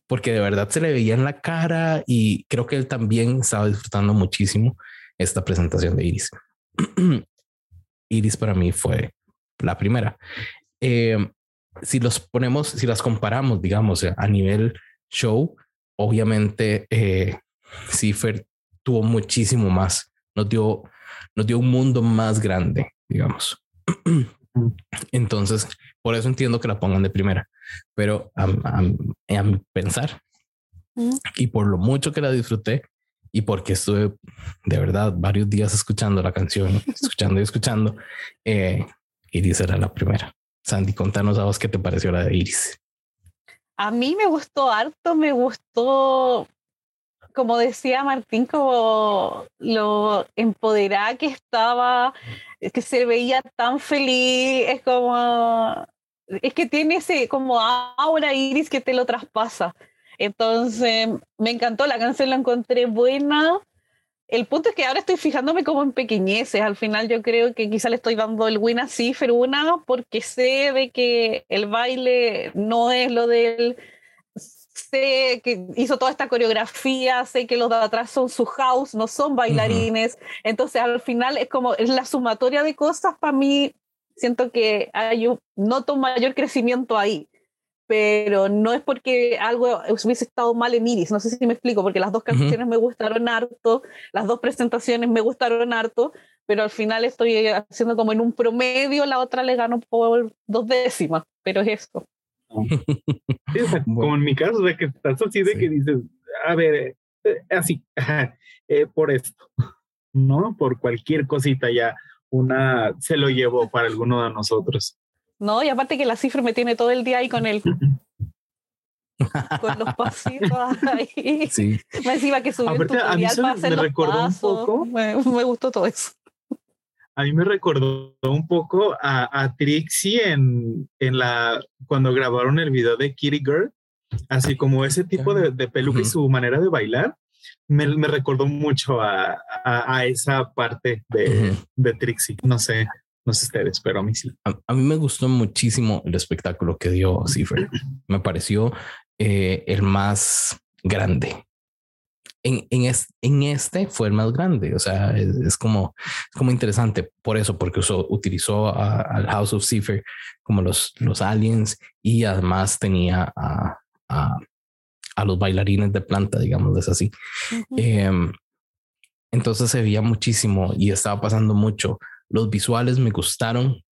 porque de verdad se le veía en la cara y creo que él también estaba disfrutando muchísimo esta presentación de Iris. Iris para mí fue la primera. Eh, si los ponemos, si las comparamos, digamos, a nivel show, obviamente eh, Cipher tuvo muchísimo más, nos dio, nos dio un mundo más grande, digamos. Entonces, por eso entiendo que la pongan de primera, pero a, mi pensar y por lo mucho que la disfruté y porque estuve de verdad varios días escuchando la canción, escuchando y escuchando, eh, Iris era la primera. Sandy, contanos a vos qué te pareció la de Iris. A mí me gustó harto, me gustó, como decía Martín, como lo empoderada que estaba, que se veía tan feliz, es como, es que tiene ese como aura iris que te lo traspasa. Entonces, me encantó, la canción la encontré buena. El punto es que ahora estoy fijándome como en pequeñeces. Al final yo creo que quizá le estoy dando el win a Cipher una porque sé de que el baile no es lo del... Sé que hizo toda esta coreografía, sé que los de atrás son su house, no son bailarines. Entonces al final es como es la sumatoria de cosas para mí. Siento que hay un, noto un mayor crecimiento ahí pero no es porque algo hubiese estado mal en Iris, no sé si me explico, porque las dos canciones me gustaron harto, las dos presentaciones me gustaron harto, pero al final estoy haciendo como en un promedio, la otra le gano por dos décimas, pero es esto. como en mi caso, de que estás así de que dices, a ver, eh, así, eh, por esto, ¿no? Por cualquier cosita ya una se lo llevó para alguno de nosotros. No, y aparte que la cifra me tiene todo el día ahí con él. con los pasitos ahí. Sí. Me decía que subió Aparte, a mí me recordó un poco. Me, me, gustó todo eso. A mí me recordó un poco a, a Trixie en, en la cuando grabaron el video de Kitty Girl, así como ese tipo de, de peluca y su manera de bailar. Me, me recordó mucho a, a, esa parte de, de Trixie. No sé, no sé ustedes, pero a mí sí. A, mí me gustó muchísimo el espectáculo que dio Cipher. Me pareció eh, el más grande. En, en, en, este fue el más grande. O sea, es, como, como interesante por eso, porque usó, utilizó al House of Cipher como los, los aliens y además tenía a, a, a los bailarines de planta, digamos, es así. Em, entonces se veía muchísimo y estaba pasando mucho. Los visuales me gustaron.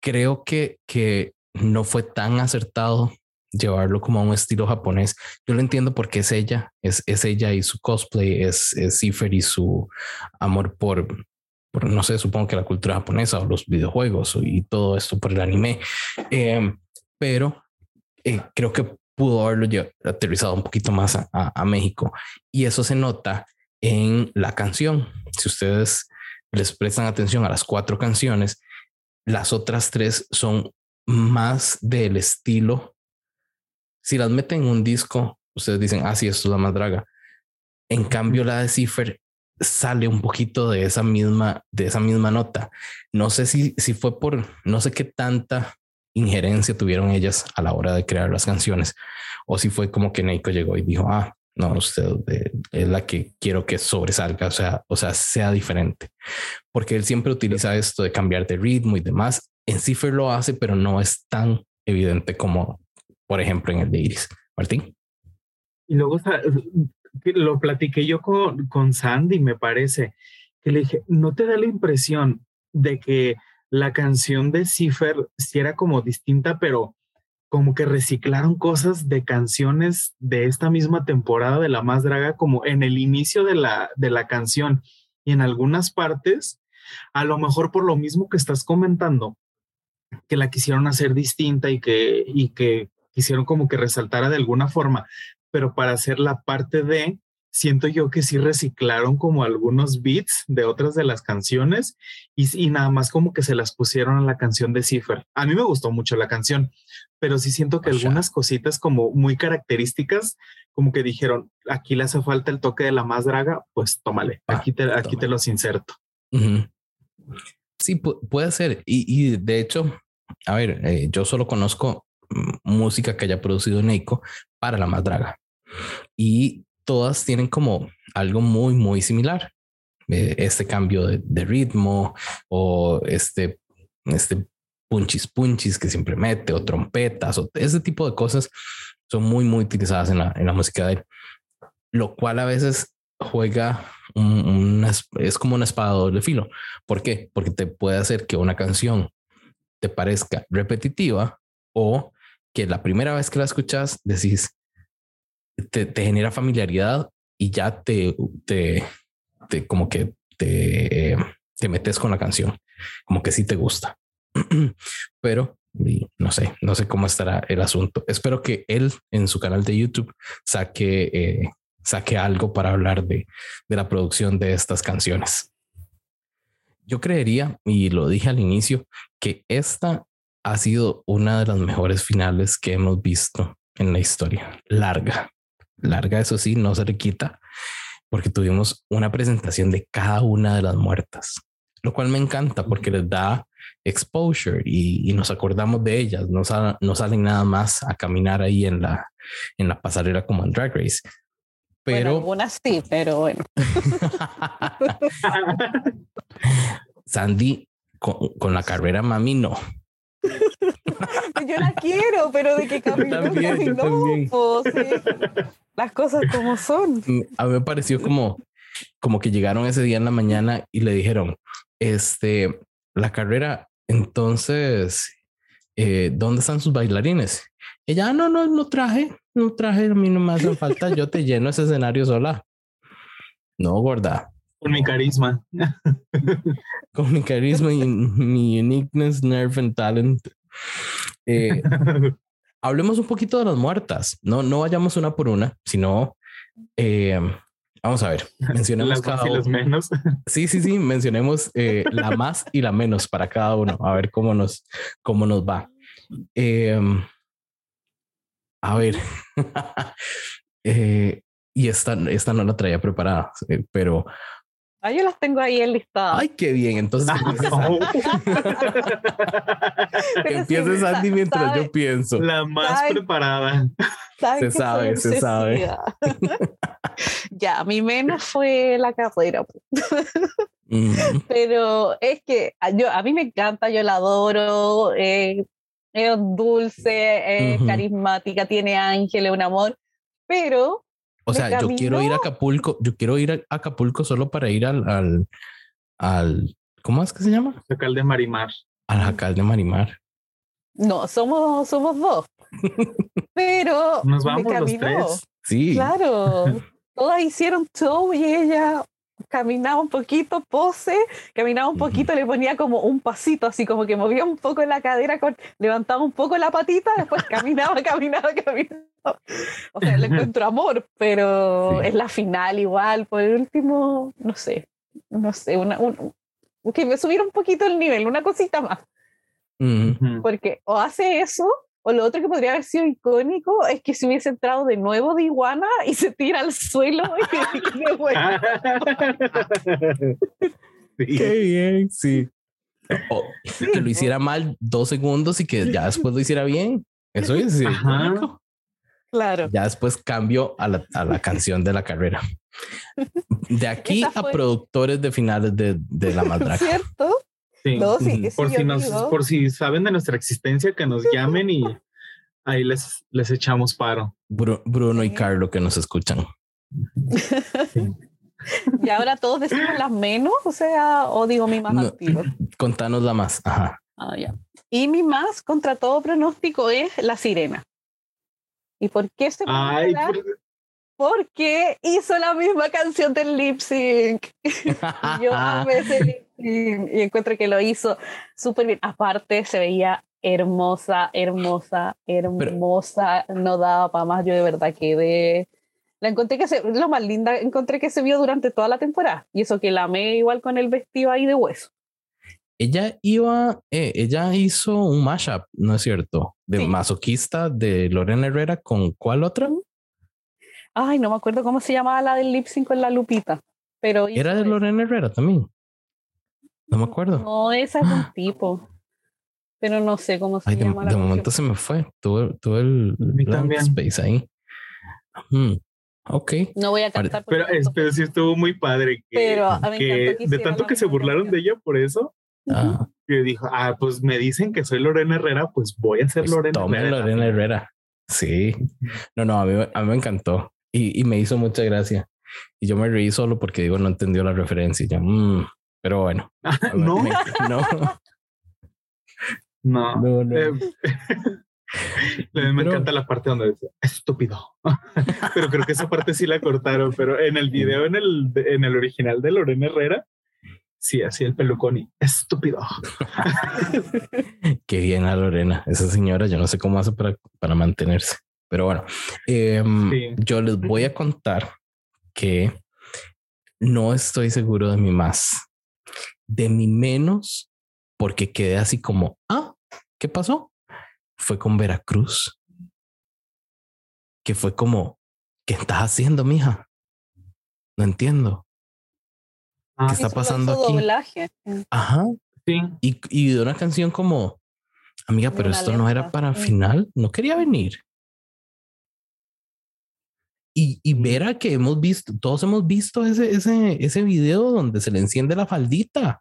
Creo que, que no fue tan acertado llevarlo como a un estilo japonés. Yo lo entiendo porque es ella, es, es ella y su cosplay, es, es Cipher y su amor por, por, no sé, supongo que la cultura japonesa o los videojuegos y todo esto por el anime. Em, pero eh, creo que pudo haberlo aterrizado un poquito más a, a, México y eso se nota en la canción. Si ustedes les prestan atención a las cuatro canciones, las otras tres son más del estilo. Si las meten en un disco, ustedes dicen, ah, sí, esto es la más draga. En cambio, la de Cipher sale un poquito de esa misma, de esa misma nota. No sé si, si fue por, no sé qué tanta injerencia tuvieron ellas a la hora de crear las canciones o si fue como que Neiko llegó y dijo, ah, no, usted eh, es la que quiero que sobresalga, o sea, o sea, sea diferente, porque él siempre utiliza esto de cambiar de ritmo y demás. En Cipher lo hace, pero no es tan evidente como, por ejemplo, en el de Iris. Martín. Y luego lo platiqué yo con, con Sandy, me parece, que le dije, ¿no te da la impresión de que la canción de Cipher sí era como distinta, pero como que reciclaron cosas de canciones de esta misma temporada de La Más Draga, como en el inicio de la, de la canción. Y en algunas partes, a lo mejor por lo mismo que estás comentando, que la quisieron hacer distinta y que, y que quisieron como que resaltara de alguna forma, pero para hacer la parte de, siento yo que sí reciclaron como algunos beats de otras de las canciones y, nada más como que se las pusieron a la canción de Cipher. A mí me gustó mucho la canción, pero sí siento que algunas cositas como muy características, como que dijeron, aquí le hace falta el toque de la más draga, pues tómale, ah, aquí te, aquí te los inserto. Sí, puede ser. Y, de hecho, a ver, eh, yo solo conozco mm, música que haya producido Neiko para la más draga. Y todas tienen como algo muy, muy similar. Eh, este cambio de, ritmo o este, este punchis punchis que siempre mete o trompetas o ese tipo de cosas son muy, muy utilizadas en la, en la música de él. Lo cual a veces juega un, es como una espada de doble filo. ¿Por qué? Porque te puede hacer que una canción te parezca repetitiva o que la primera vez que la escuchas decís, te, genera familiaridad y ya te, te, te, como que te, te metes con la canción, como que sí te gusta. Pero no sé, no sé cómo estará el asunto. Espero que él en su canal de YouTube saque, eh, saque algo para hablar de, de la producción de estas canciones. Yo creería, y lo dije al inicio, que esta ha sido una de las mejores finales que hemos visto en la historia. Larga, larga, eso sí, no se le quita, porque tuvimos una presentación de cada una de las muertas, lo cual me encanta porque les da exposure y, nos acordamos de ellas, no, no, salen nada más a caminar ahí en la, en la pasarela como en Drag Race. Pero bueno, algunas sí, pero bueno. Sandy con, la carrera mami no. yo la quiero, pero de que caminó, caminó. Las cosas como son. Mm, a mí me pareció como, como que llegaron ese día en la mañana y le dijeron, este, la carrera, entonces, eh, ¿dónde están sus bailarines? Ella, "Ah, no, no, no traje, no traje, a mí no me hace falta, yo te lleno ese escenario sola. No, gorda, Con mi carisma. con mi carisma y mi uniqueness, nerve and talent. Eh, hablemos un poquito de las muertas. No, no vayamos una por una, sino eh, vamos a ver. Mencionemos Las cada más y las uno. menos. Sí, sí, sí. Mencionemos eh, la más y la menos para cada uno. A ver cómo nos, cómo nos va. Eh, a ver. Y esta, esta no la traía preparada, pero Ah, yo las tengo ahí enlistadas. ay, qué bien. Entonces que Pero que sí, mientras sabe- yo pienso. la más preparada. sabe Se sabe, se sabe. ya, mi menos fue la carrera. Mm, pero es que a- yo, a mí me encanta, yo la adoro, eh, es dulce, es Ujú. carismática, tiene ángeles, un amor, pero O sea, yo quiero ir a. Acapulco, yo quiero ir a Acapulco solo para ir al, al, al ¿cómo es que se llama? Sacal de Marimar. Al jacal de Marimar. no, somos, somos dos. pero Nos vamos los tres. Sí. Claro, todas hicieron show y ella caminaba un poquito, pose, caminaba un poquito, le ponía como un pasito, así como que movía un poco la cadera, con, levantaba un poco la patita, después caminaba, caminaba, caminaba. O sea, le encuentro amor, pero Sí. es la final igual, por el último, no sé, no sé, una, un- que me subiera un poquito el nivel, una cosita más. Ujú. Porque o hace eso, o lo otro que podría haber sido icónico es que se hubiese entrado de nuevo de iguana y se tira al suelo y. Sí. Qué bien, sí. O que lo hiciera mal dos segundos y que ya después lo hiciera bien. Eso es sí, icónico. Claro. Ya después cambio a la, a la canción de la carrera. De aquí a productores de finales de, de la madraca. ¿Cierto? Sí. No, Por si, nos, digo. por si saben de nuestra existencia, que nos llamen y ahí les, les echamos paro. Bru- Bruno y. Carlo que nos escuchan. Y ahora todos decimos las menos, o sea, o digo mi más No. antigua. Contanos la más. Ajá. Ya. Y mi más, contra todo pronóstico, es La Sirena. ¿Y por qué se Ay, por- Porque hizo la misma canción del lip sync. Yo amé ese lip sync y encuentro que lo hizo súper bien. Aparte, se veía hermosa, hermosa, hermosa. no daba para más. Yo de verdad quedé. La encontré que se, lo más linda, encontré que se vio durante toda la temporada. Y eso que la amé igual con el vestido ahí de hueso. Ella iba, eh, ella hizo un mashup, ¿no es cierto? De Sí. masoquista de Lorena Herrera con cuál otra? Ay, no me acuerdo cómo se llamaba la del lip sync con la lupita. Pero Era de. Lorena Herrera también. No me acuerdo. No, esa es un tipo. Pero no sé cómo se Ay, de, llama la de momento se me fue. Tuve, tuve el mí blank space ahí. Hmm, Ok. No voy a cantar. pero, porque es- canto pero sí estuvo muy padre que, Pero a mí me que que de tanto que se burlaron canción. de ella por eso, Ah, que dijo, ah, pues me dicen que soy Lorena Herrera, pues voy a ser pues Lorena Herrera. Lorena Herrera. Sí. No, no, a mí, a mí me encantó. Y, y me hizo mucha gracia. Y yo me reí solo porque digo, no entendió la referencia. Y yo, "Mm", pero bueno. no, Me- no, no. no, no. Eh, me Pero- encanta la parte donde dice estúpido, pero creo que esa parte sí la cortaron. Pero en el video, en el, en el original de Lorena Herrera, sí, así el pelucón y estúpido. Qué bien a Lorena. Esa señora, yo no sé cómo hace para, para mantenerse. Pero bueno, em, Sí. yo les voy a contar que no estoy seguro de mi más, de mi menos, porque quedé así como, ah, ¿qué pasó? Fue con Veracruz, que fue como, ¿qué estás haciendo, mija? No entiendo. Ah, ¿Qué está Hizo- pasando aquí? doblaje. Ajá. sí, Y, y de una canción como, amiga, pero esto no era para final, no quería venir. Y, y verá que hemos visto, todos hemos visto ese, ese, ese video donde se le enciende la faldita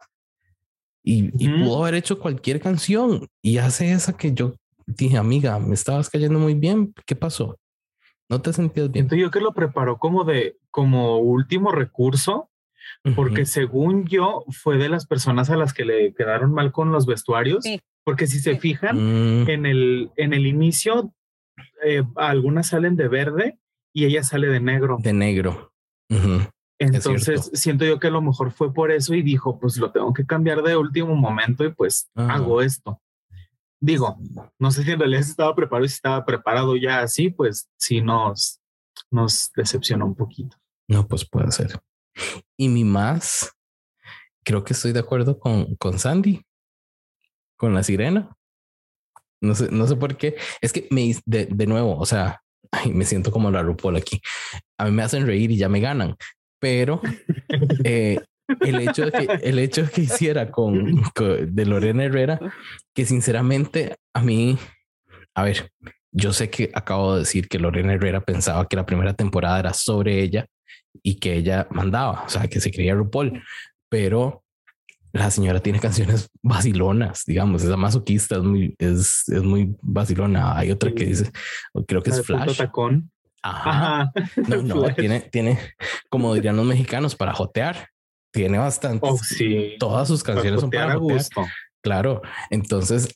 y, y pudo haber hecho cualquier canción y hace esa que yo dije, amiga, me estabas cayendo muy bien. ¿Qué pasó? ¿No te sentías bien? siento yo que lo preparó como de, como último recurso, porque según yo fue de las personas a las que le quedaron mal con los vestuarios. Sí. porque si se fijan Mm, en el, en el inicio, eh, algunas salen de verde y ella sale de negro. de negro. Ujú. Entonces cierto. siento yo que a lo mejor fue por eso y dijo, pues lo tengo que cambiar de último momento y pues Ah. hago esto. Digo, no sé si en realidad estaba preparado, si estaba preparado ya así, pues sí nos, nos decepcionó un poquito. No, pues puede ser. Y mi más, creo que estoy de acuerdo con, con Sandy, con la sirena. No sé, no sé por qué. Es que me de, de nuevo, o sea, ay, me siento como la RuPaul aquí. A mí me hacen reír y ya me ganan, pero eh, el hecho de que el hecho de que hiciera con, con- de Lorena Herrera, que sinceramente a mí, a ver, yo sé que acabo de decir que Lorena Herrera pensaba que la primera temporada era sobre ella y que ella mandaba, o sea, que se creía RuPaul, pero la señora tiene canciones vacilonas, digamos, es masoquista, es muy, es, es muy vacilona. Hay otra que dice, creo que es Flash. tacón. Ajá. Ajá. No, no, tiene, tiene, como dirían los mexicanos, para jotear. Tiene bastante. Oh, sí. Todas sus Para canciones son para jotear. gusto. Claro. Entonces,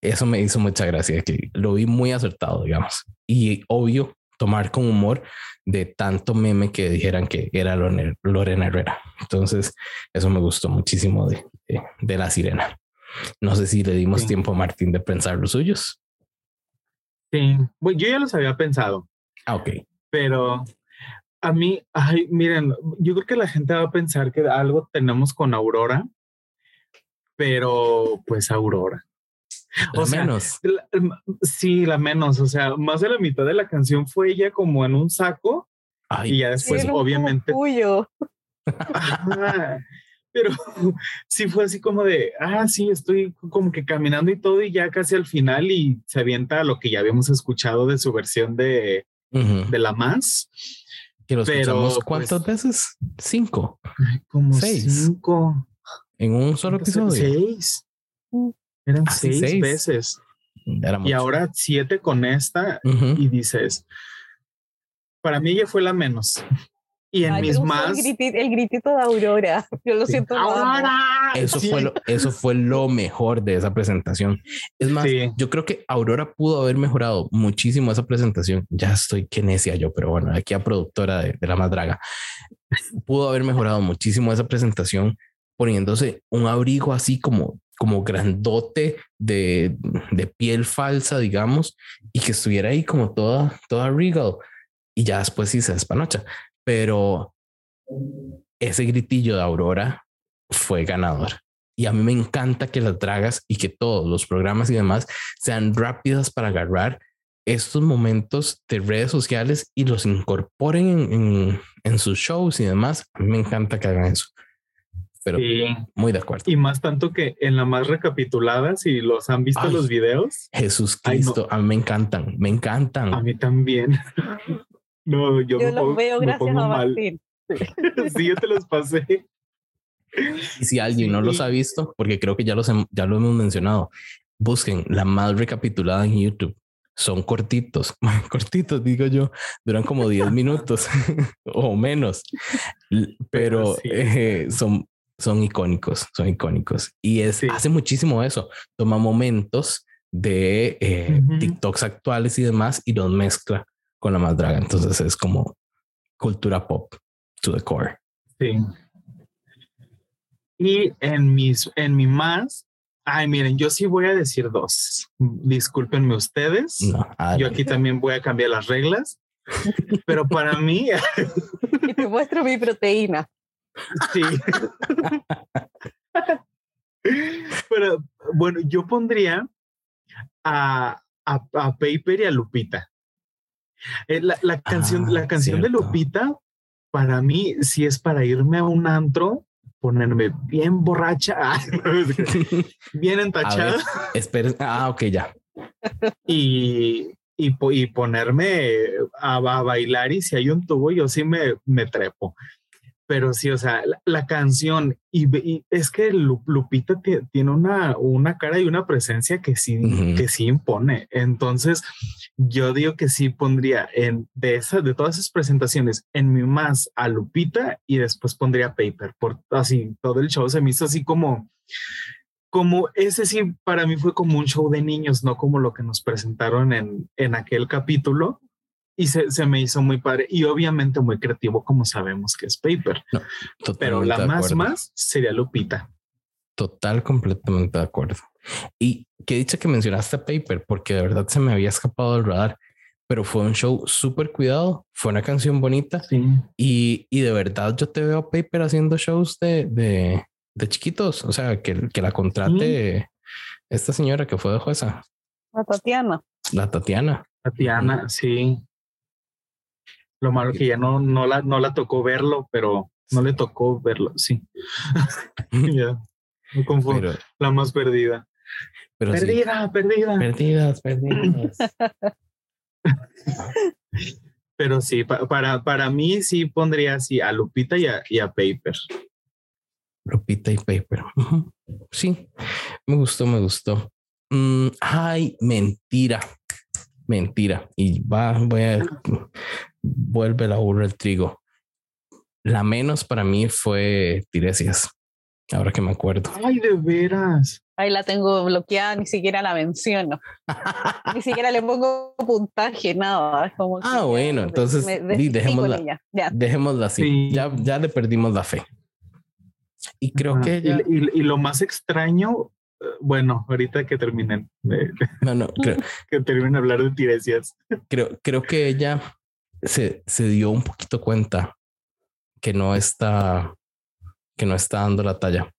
eso me hizo mucha gracia, que lo vi muy acertado, digamos. Y obvio, tomar con humor de tanto meme que dijeran que era Lorena Lorena Herrera. Entonces, eso me gustó muchísimo de, de, de la sirena. No sé si le dimos Sí. tiempo a Martín de pensar los suyos. Sí. Bueno, yo ya los había pensado. Ah, ok. pero a mí, ay, miren, yo creo que la gente va a pensar que algo tenemos con Aurora, pero pues Aurora. Lo O sea, menos. La- sí, la menos, o sea, más de la mitad de la canción fue ella como en un saco Ay, y ya después Sí, obviamente. Ajá. Pero sí fue así como de, ah, sí, estoy como que caminando y todo y ya casi al final y se avienta lo que ya habíamos escuchado de su versión de, de la más. que lo pero, escuchamos pues- cuántas veces? Cinco como Seis. cinco. en un solo episodio. Seis. Mm. Eran Ah, sí, seis, seis. veces. Era Y ahora siete con esta Ujú. y dices, para mí ella fue la menos. Y en Ay, me mis más... El gritito, el gritito de Aurora. Yo lo siento. lo amo. ¡Aurora! Eso Sí. fue lo, eso fue lo mejor de esa presentación. Es más, Sí. yo creo que Aurora pudo haber mejorado muchísimo esa presentación. Ya estoy que necia yo, pero bueno, aquí a productora de, de la más draga pudo haber mejorado muchísimo esa presentación poniéndose un abrigo así como como grandote de, de piel falsa, digamos, y que estuviera ahí como toda, toda regal. Y ya después sí se despanocha. Pero ese gritillo de Aurora fue ganador. Y a mí me encanta que las dragas y que todos los programas y demás sean rápidas para agarrar estos momentos de redes sociales y los incorporen en, en, sus shows y demás. Me encanta que hagan eso. Pero Sí. muy de acuerdo. Y más tanto que en la más recapitulada, si los han visto Ay. los videos, Jesús Ay, no. Cristo, a mí me encantan, me encantan. a mí también. No, yo, Yo me pongo, los veo me gracias pongo a mal. Martín. Sí, yo te los pasé. Y si alguien no los ha visto, porque creo que ya, los ya lo hemos mencionado, busquen la más recapitulada en YouTube. Son cortitos, cortitos, digo yo, duran como 10 minutos o menos, pero sí. eh, son, son icónicos, son icónicos. Y es, Sí. hace muchísimo eso, toma momentos de eh, Ujú. TikToks actuales y demás y los mezcla con la más draga. Entonces es como cultura pop to the core. Sí. Y en mis, en mi más, ay, miren, yo sí voy a decir dos. Discúlpenme ustedes. No, Yo aquí también voy a cambiar las reglas. Pero para mí, Y te muestro mi proteína. Sí. Pero bueno, yo pondría a, a, a Paper y a Lupita. Eh, La, la canción, Ah, la canción de. Lupita, para mí, sí es para irme a un antro, ponerme bien borracha, bien entachada ver, esperen. Ah, ok, ya. y, y, y ponerme a, a bailar. Y si hay un tubo, yo sí me, me trepo. Pero sí, o sea, la, la canción, y, y es que Lu- Lupita ti- tiene una, una cara y una presencia que sí, Ujú. que sí impone. Entonces, yo digo que sí pondría en de esas, de todas esas presentaciones, en mi más a Lupita y después pondría Paper. Por así, todo el show se me hizo así como como ese sí para mí fue como un show de niños, no como lo que nos presentaron en, en aquel capítulo. Y se, se me hizo muy padre y obviamente muy creativo, como sabemos que es Paper. Pero la más, más sería Lupita. Total, completamente de acuerdo. Y qué dicha que mencionaste a Paper, porque de verdad se me había escapado del radar, pero fue un show súper cuidado, fue una canción bonita Sí. y, y de verdad yo te veo a Paper haciendo shows de, de, de chiquitos, o sea, que, que la contrate esta señora que fue de jueza, La Tatiana. la Tatiana. Tatiana, sí. Lo malo que ya no, no, la, no la tocó verlo, pero no le tocó verlo, sí. ya, me confundo. Pero, la más perdida. pero sí, perdida, perdida. perdidas, perdidas. Pero sí, pa- para, para mí sí pondría así a Lupita y a, y a Paper. Lupita y Paper. Sí, me gustó, me gustó. Mm, ay, mentira. Mentira. Y va, voy a vuelve la burra el trigo. La menos para mí fue Tiresias. Ahora que me acuerdo. Ay, de veras. Ahí la tengo bloqueada, ni siquiera la menciono. Ni siquiera le pongo puntaje, nada. como Ah, bueno, me- entonces, me desquité dejémosla. Ya. Dejémosla así. Sí. Ya, ya le perdimos la fe. Y creo Ajá. que Y- ella. y, y lo más extraño, eh, bueno, ahorita que terminen, de- No, no, creo, que terminen de hablar de Tiresias. creo, creo que ella se, se dio un poquito cuenta que no está, que no está dando la talla.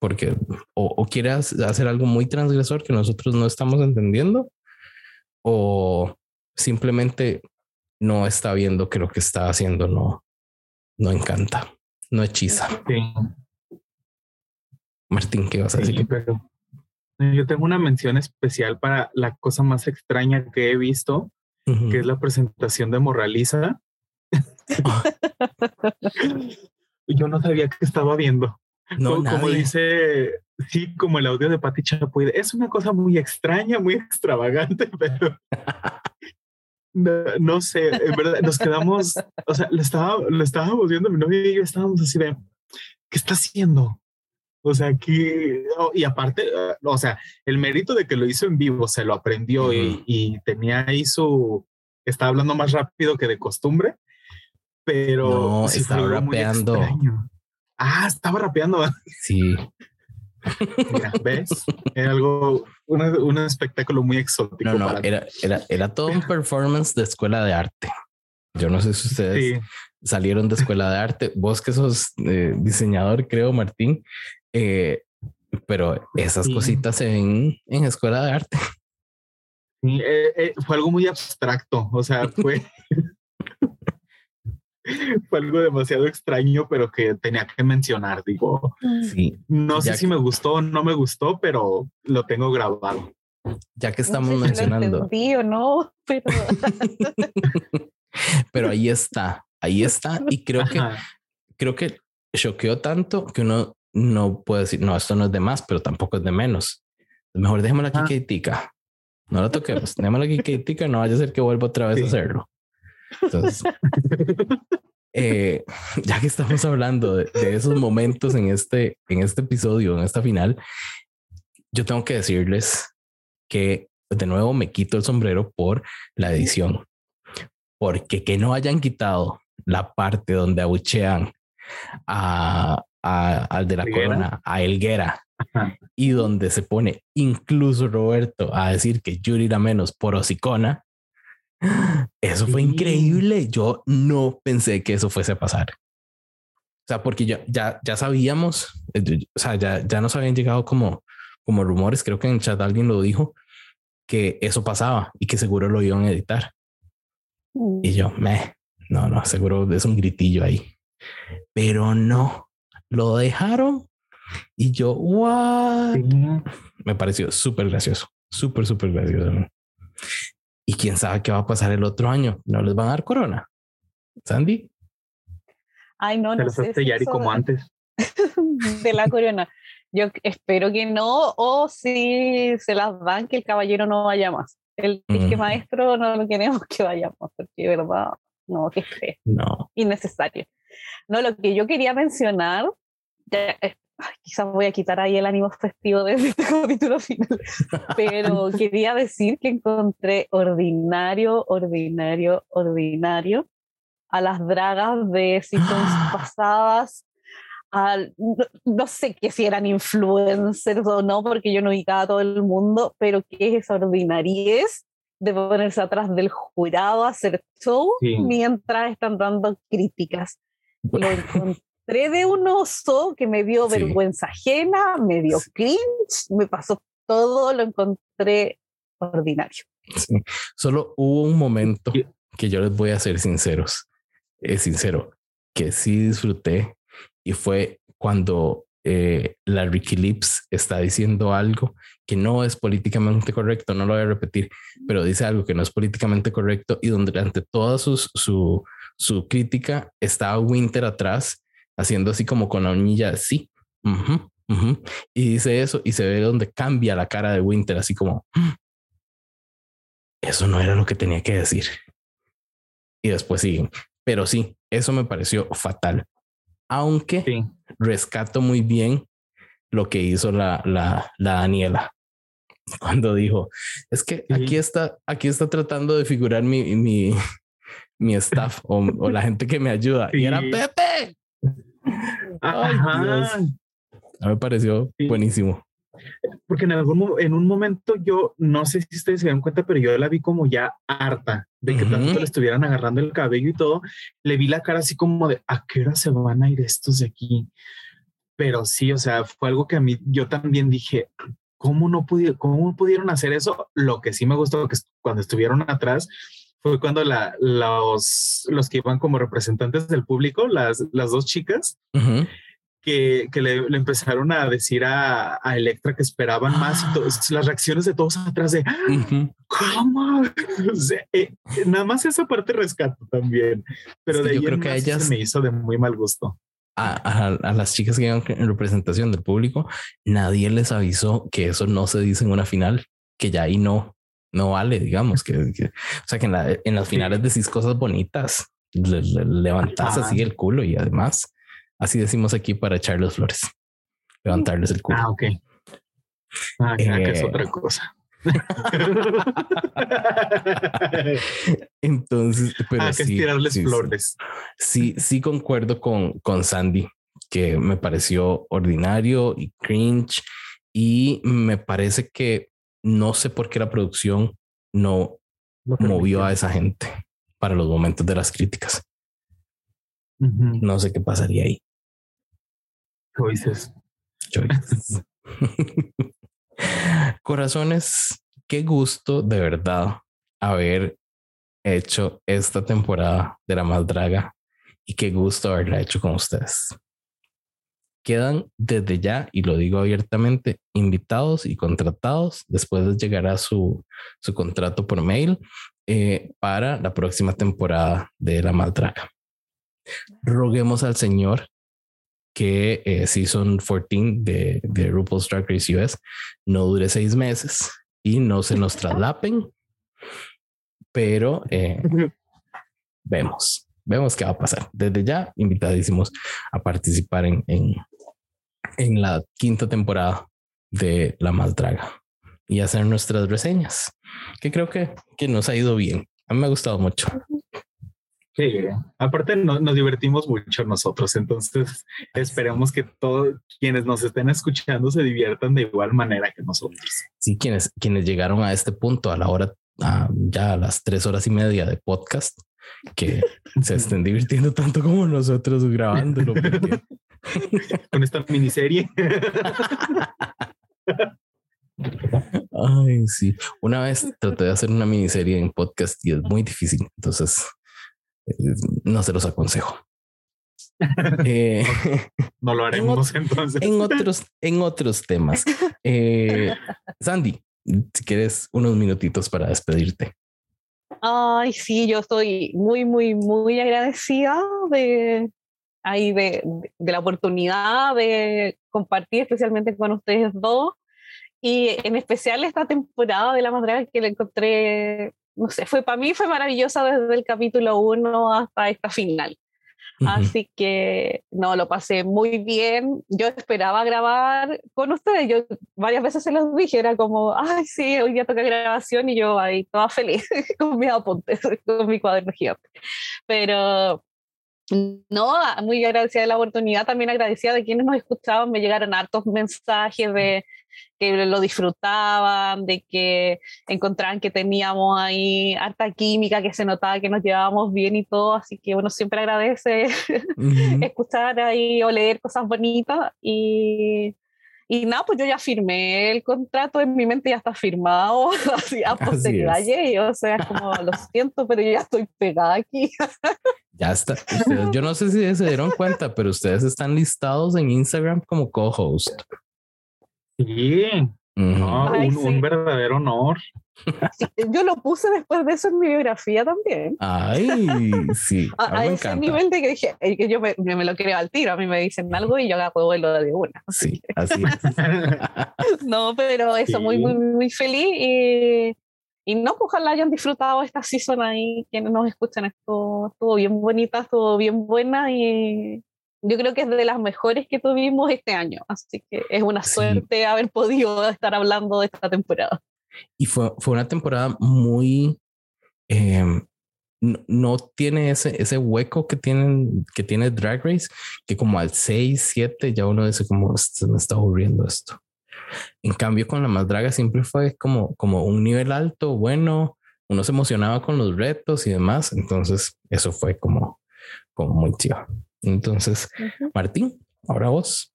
Porque o, o quiere hac- hacer algo muy transgresor que nosotros no estamos entendiendo, o simplemente no está viendo que lo que está haciendo no, no encanta, no hechiza. Sí. Martín, ¿qué vas a Sí, decir? pero yo tengo una mención especial para la cosa más extraña que he visto, Que es la presentación de Moraliza. yo no sabía que estaba viendo. No, como, dice, sí, como el audio de Pati Chapoy, es una cosa muy extraña, muy extravagante, pero no, no sé, en verdad, nos quedamos, o sea, lo, estaba, lo estábamos viendo mi novio y yo estábamos así de, ¿qué está haciendo? O sea, que, oh, y aparte, eh, o sea, el mérito de que lo hizo en vivo, se lo aprendió y, Ujú. y tenía ahí su, estaba hablando más rápido que de costumbre, pero No, sí estaba rapeando. Ah, estaba rapeando. Sí, Mira, ¿ves? Era algo, una- un espectáculo muy exótico. no, no, para era, era, era todo un performance de escuela de arte. Yo no sé si ustedes Sí, salieron de escuela de arte. Vos que sos eh, diseñador, creo, Martín. Eh, pero esas Sí. cositas se ven en escuela de arte. eh, eh, fue algo muy abstracto. O sea, fue, fue algo demasiado extraño, pero que tenía que mencionar. Digo, Sí, no Ya sé si me gustó o no me gustó, pero lo tengo grabado. ya que No estamos sé si lo mencionando, entendí o no, pero pero ahí está, ahí está. Y creo que Ajá. creo que choqueó tanto que uno no puede decir, no, esto no es de más, pero tampoco es de menos. Mejor dejémosla aquí Ah. No la toquemos, dejémosla aquí quietica, no vaya a ser que vuelva otra vez Sí. a hacerlo. Entonces, eh, ya que estamos hablando de, de esos momentos en este, en este episodio, en esta final, yo tengo que decirles que de nuevo me quito el sombrero por la edición, porque que no hayan quitado la parte donde abuchean a, a- al de la ¿Helguera? corona, a Elguera, Ajá. y donde se pone incluso Roberto a decir que Yuri era menos por hocicona. Eso fue Sí. increíble. Yo no pensé que eso fuese a pasar. O sea, porque ya, ya, ya sabíamos, eh, o sea, ya, ya nos habían llegado como, como rumores, creo que en el chat alguien lo dijo, que eso pasaba y que seguro lo iban a editar. Y yo, me, no, no, seguro es un gritillo ahí. Pero no, lo dejaron y yo, what? Sí. Me pareció súper gracioso, súper, súper gracioso. ¿no? Y quién sabe qué va a pasar el otro año. No les van a dar corona. Sandy, Ay, no, Se no los sé. eso como de- antes. de la corona. Yo espero que no, o si se las dan, que el caballero no vaya más. El disque Ujú. maestro no lo queremos que vayamos, porque de verdad, no, que feo, no. innecesario. No, lo que yo quería mencionar, ya, eh, quizás voy a quitar ahí el ánimo festivo de este capítulo final, pero quería decir que encontré ordinario, ordinario, ordinario a las dragas de seasons pasadas, al, no, sé que si eran influencers o no, porque yo no ubicaba a todo el mundo, pero que es esa ordinariez de ponerse atrás del jurado a hacer show mientras están dando críticas. Lo encontré de un oso que me dio vergüenza ajena, me dio cringe, me pasó todo, lo encontré ordinario. Solo hubo un momento que yo les voy a ser sinceros, es sincero, que sí disfruté y fue cuando eh, la Ricky Lips está diciendo algo que no es políticamente correcto, no lo voy a repetir, pero dice algo que no es políticamente correcto y donde durante toda su, su, su crítica está Winter atrás haciendo así como con la uñilla, sí, y dice eso y se ve donde cambia la cara de Winter, así como, mm, eso no era lo que tenía que decir. Y después siguen, pero sí, eso me pareció fatal aunque rescato muy bien lo que hizo la, la, la Daniela cuando dijo, es que aquí está, aquí está tratando de figurar mi, mi, mi staff o, o, la gente que me ayuda. Y era Pepe. Ay, Dios. A mí me pareció buenísimo porque en algún en un momento yo no sé si ustedes se dan cuenta, pero yo la vi como ya harta de que tanto le estuvieran agarrando el cabello y todo. Le vi la cara así como de a qué hora se van a ir estos de aquí. Pero sí, o sea, fue algo que a mí yo también dije, ¿cómo no pudieron, cómo pudieron hacer eso? Lo que sí me gustó que cuando estuvieron atrás fue cuando la, los, los que iban como representantes del público, las, las dos chicas, que, que le, empezaron a decir a, a Electra que esperaban más y ah. las reacciones de todos atrás de ¿cómo? Eh, nada más esa parte rescato también, pero de yo creo que a ellas me hizo de muy mal gusto. A, a, las chicas que iban en representación del público, nadie les avisó que eso no se dice en una final, que ya ahí no, no vale, digamos, que, o sea, que en, la, en las finales decís cosas bonitas, le, levantás así el culo y además Así decimos aquí para echarles flores, levantarles el culo. Ah, ok. Ah, que es eh, otra cosa. Entonces, pero ah, que sí, tirarles flores. Sí, sí, concuerdo con, con Sandy, que me pareció ordinario y cringe. Y me parece que no sé por qué la producción no movió a esa gente para los momentos de las críticas. No sé qué pasaría ahí. Choices. Choices. Corazones, qué gusto de verdad haber hecho esta temporada de La Más Draga y qué gusto haberla hecho con ustedes. Quedan desde ya, y lo digo abiertamente, invitados y contratados. Después llegará su, su contrato por mail eh, para la próxima temporada de La Más Draga. Roguemos al Señor que eh, Season 14 de, de RuPaul's Drag Race US no dure seis meses y no se nos traslapen, pero eh, vemos, vemos qué va a pasar. Desde ya, invitadísimos a participar en, en, en la quinta temporada de La Más Draga y hacer nuestras reseñas, que creo que, que nos ha ido bien. A mí me ha gustado mucho. Sí, aparte nos divertimos mucho nosotros, entonces esperemos que todos quienes nos estén escuchando se diviertan de igual manera que nosotros. Sí, quienes, quienes llegaron a este punto a la hora, ya a las tres horas y media de podcast, que se estén divirtiendo tanto como nosotros grabándolo. Con esta miniserie. Ay, sí. Una vez traté de hacer una miniserie en podcast y es muy difícil. Entonces no se los aconsejo. Eh, no lo haremos en entonces. En otros, en otros temas. Eh, Sandy, si quieres unos minutitos para despedirte. Ay, sí, yo estoy muy, muy, muy agradecida de, ahí de, de, la oportunidad de compartir especialmente con ustedes dos y en especial esta temporada de La Madre que la encontré no sé, fue para mí fue maravillosa desde el capítulo 1 hasta esta final. Así que no, lo pasé muy bien. Yo esperaba grabar con ustedes. Yo varias veces se los dije, era como, ay, sí, hoy día toca grabación y yo ahí toda feliz con mis apuntes, con mi cuaderno gigante. Pero no, muy agradecida de la oportunidad, también agradecida de quienes nos escuchaban. Me llegaron hartos mensajes de que lo disfrutaban, de que encontraban que teníamos ahí harta química, que se notaba que nos llevábamos bien y todo, así que uno siempre agradece escuchar ahí o leer cosas bonitas y, y nada, pues yo ya firmé el contrato, en mi mente ya está firmado, así a posteridad, o sea, como lo siento, pero yo ya estoy pegada aquí. ya está. yo no sé si se dieron cuenta, pero ustedes están listados en Instagram como co-host. Sí, un, verdadero honor. yo lo puse después de eso en mi biografía también. Ay, sí. A, ese nivel de que dije, que yo me, lo creo al tiro, a mí me dicen algo y yo hago vuelo de una. Sí, así no, pero eso, muy, muy, muy feliz y, y no, pues, ojalá hayan disfrutado esta season ahí, quienes nos escuchan, estuvo, estuvo bien bonita, estuvo bien buena y yo creo que es de las mejores que tuvimos este año, así que es una suerte haber podido estar hablando de esta temporada. Y fue, fue una temporada muy... Em, no, tiene ese, ese hueco que, tienen, que tiene Drag Race, que como al 6, 7 ya uno dice como se me está aburriendo esto. En cambio con la más draga siempre fue como, como un nivel alto, bueno, uno se emocionaba con los retos y demás, entonces eso fue como, como muy chido. Entonces, Martín, ahora vos.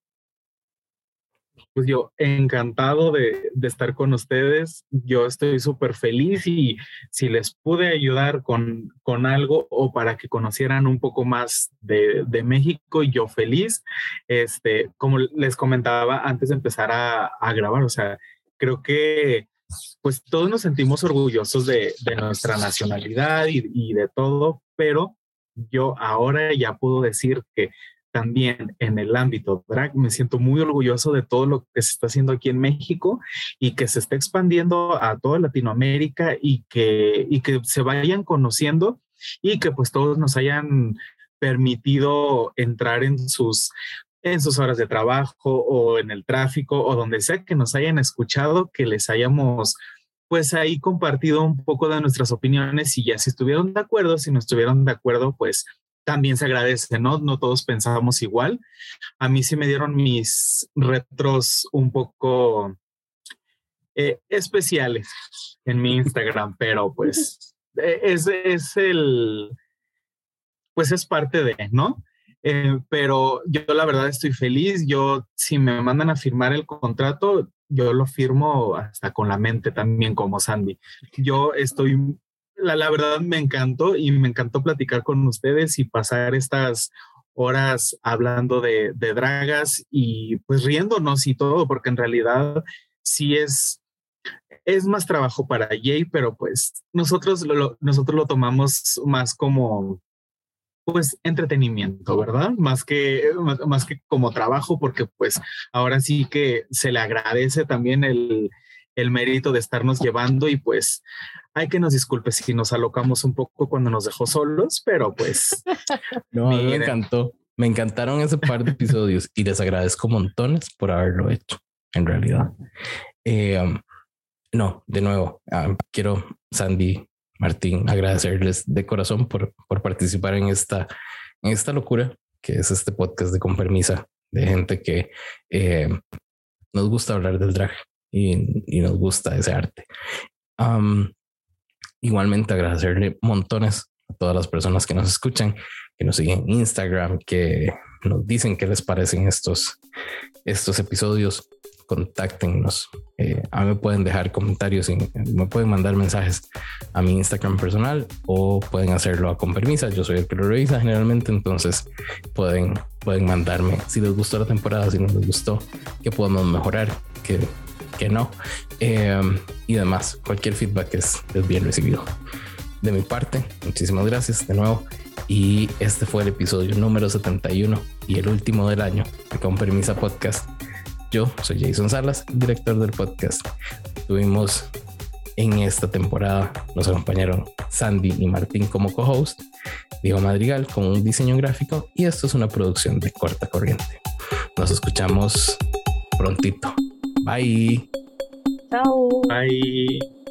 Pues yo encantado de, estar con ustedes. Yo estoy súper feliz y si les pude ayudar con, con algo o para que conocieran un poco más de, de, México, yo feliz. Este, como les comentaba antes de empezar a, a grabar, o sea, creo que pues todos nos sentimos orgullosos de, de nuestra nacionalidad y, y de todo, pero yo ahora ya puedo decir que también en el ámbito drag me siento muy orgulloso de todo lo que se está haciendo aquí en México y que se está expandiendo a toda Latinoamérica y que, y que se vayan conociendo y que pues todos nos hayan permitido entrar en sus en sus horas de trabajo o en el tráfico o donde sea que nos hayan escuchado, que les hayamos pues ahí compartido un poco de nuestras opiniones y ya si estuvieron de acuerdo, si no estuvieron de acuerdo, pues también se agradece, ¿no? No todos pensábamos igual. A mí sí me dieron mis retros un poco eh, especiales en mi Instagram, pero pues e, es, es el, pues es parte de, ¿no? Eh, pero yo la verdad estoy feliz. Yo, si me mandan a firmar el contrato, yo lo firmo hasta con la mente también como Sandy. Yo estoy, la, la verdad me encantó y me encantó platicar con ustedes y pasar estas horas hablando de, de dragas y pues riéndonos y todo, porque en realidad sí es, es más trabajo para Jay, pero pues nosotros nosotros lo tomamos más como pues entretenimiento, ¿verdad? Más que, más que como trabajo, porque pues ahora sí que se le agradece también el, el mérito de estarnos llevando y pues hay que nos disculpe si nos alocamos un poco cuando nos dejó solos, pero pues... No, me encantó. Me encantaron ese par de episodios y les agradezco montones por haberlo hecho, en realidad. Eh, um, no, de nuevo, ah, quiero, Sandy, Martín, agradecerles de corazón por, por participar en esta, en esta locura que es este podcast de Con Permisa, de gente que eh, nos gusta hablar del drag y, nos gusta ese arte. igualmente agradecerle montones a todas las personas que nos escuchan, que nos siguen en Instagram, que nos dicen qué les parecen estos, estos episodios contáctenos. Eh, a mí me pueden dejar comentarios y me pueden mandar mensajes a mi Instagram personal o pueden hacerlo a con permisa. Yo soy el que lo revisa generalmente, entonces pueden, pueden mandarme si les gustó la temporada, si no les gustó, que podemos mejorar, que, que no eh, y demás. Cualquier feedback es, es bien recibido. De mi parte, muchísimas gracias de nuevo. Y este fue el episodio número 71 y el último del año de Con Permisa Podcast. Yo soy Jason Salas, director del podcast. Tuvimos en esta temporada, nos acompañaron Sandy y Martín como co-host. Diego Madrigal con un diseño gráfico y esto es una producción de corta corriente. Nos escuchamos prontito. Bye. Chao. Bye.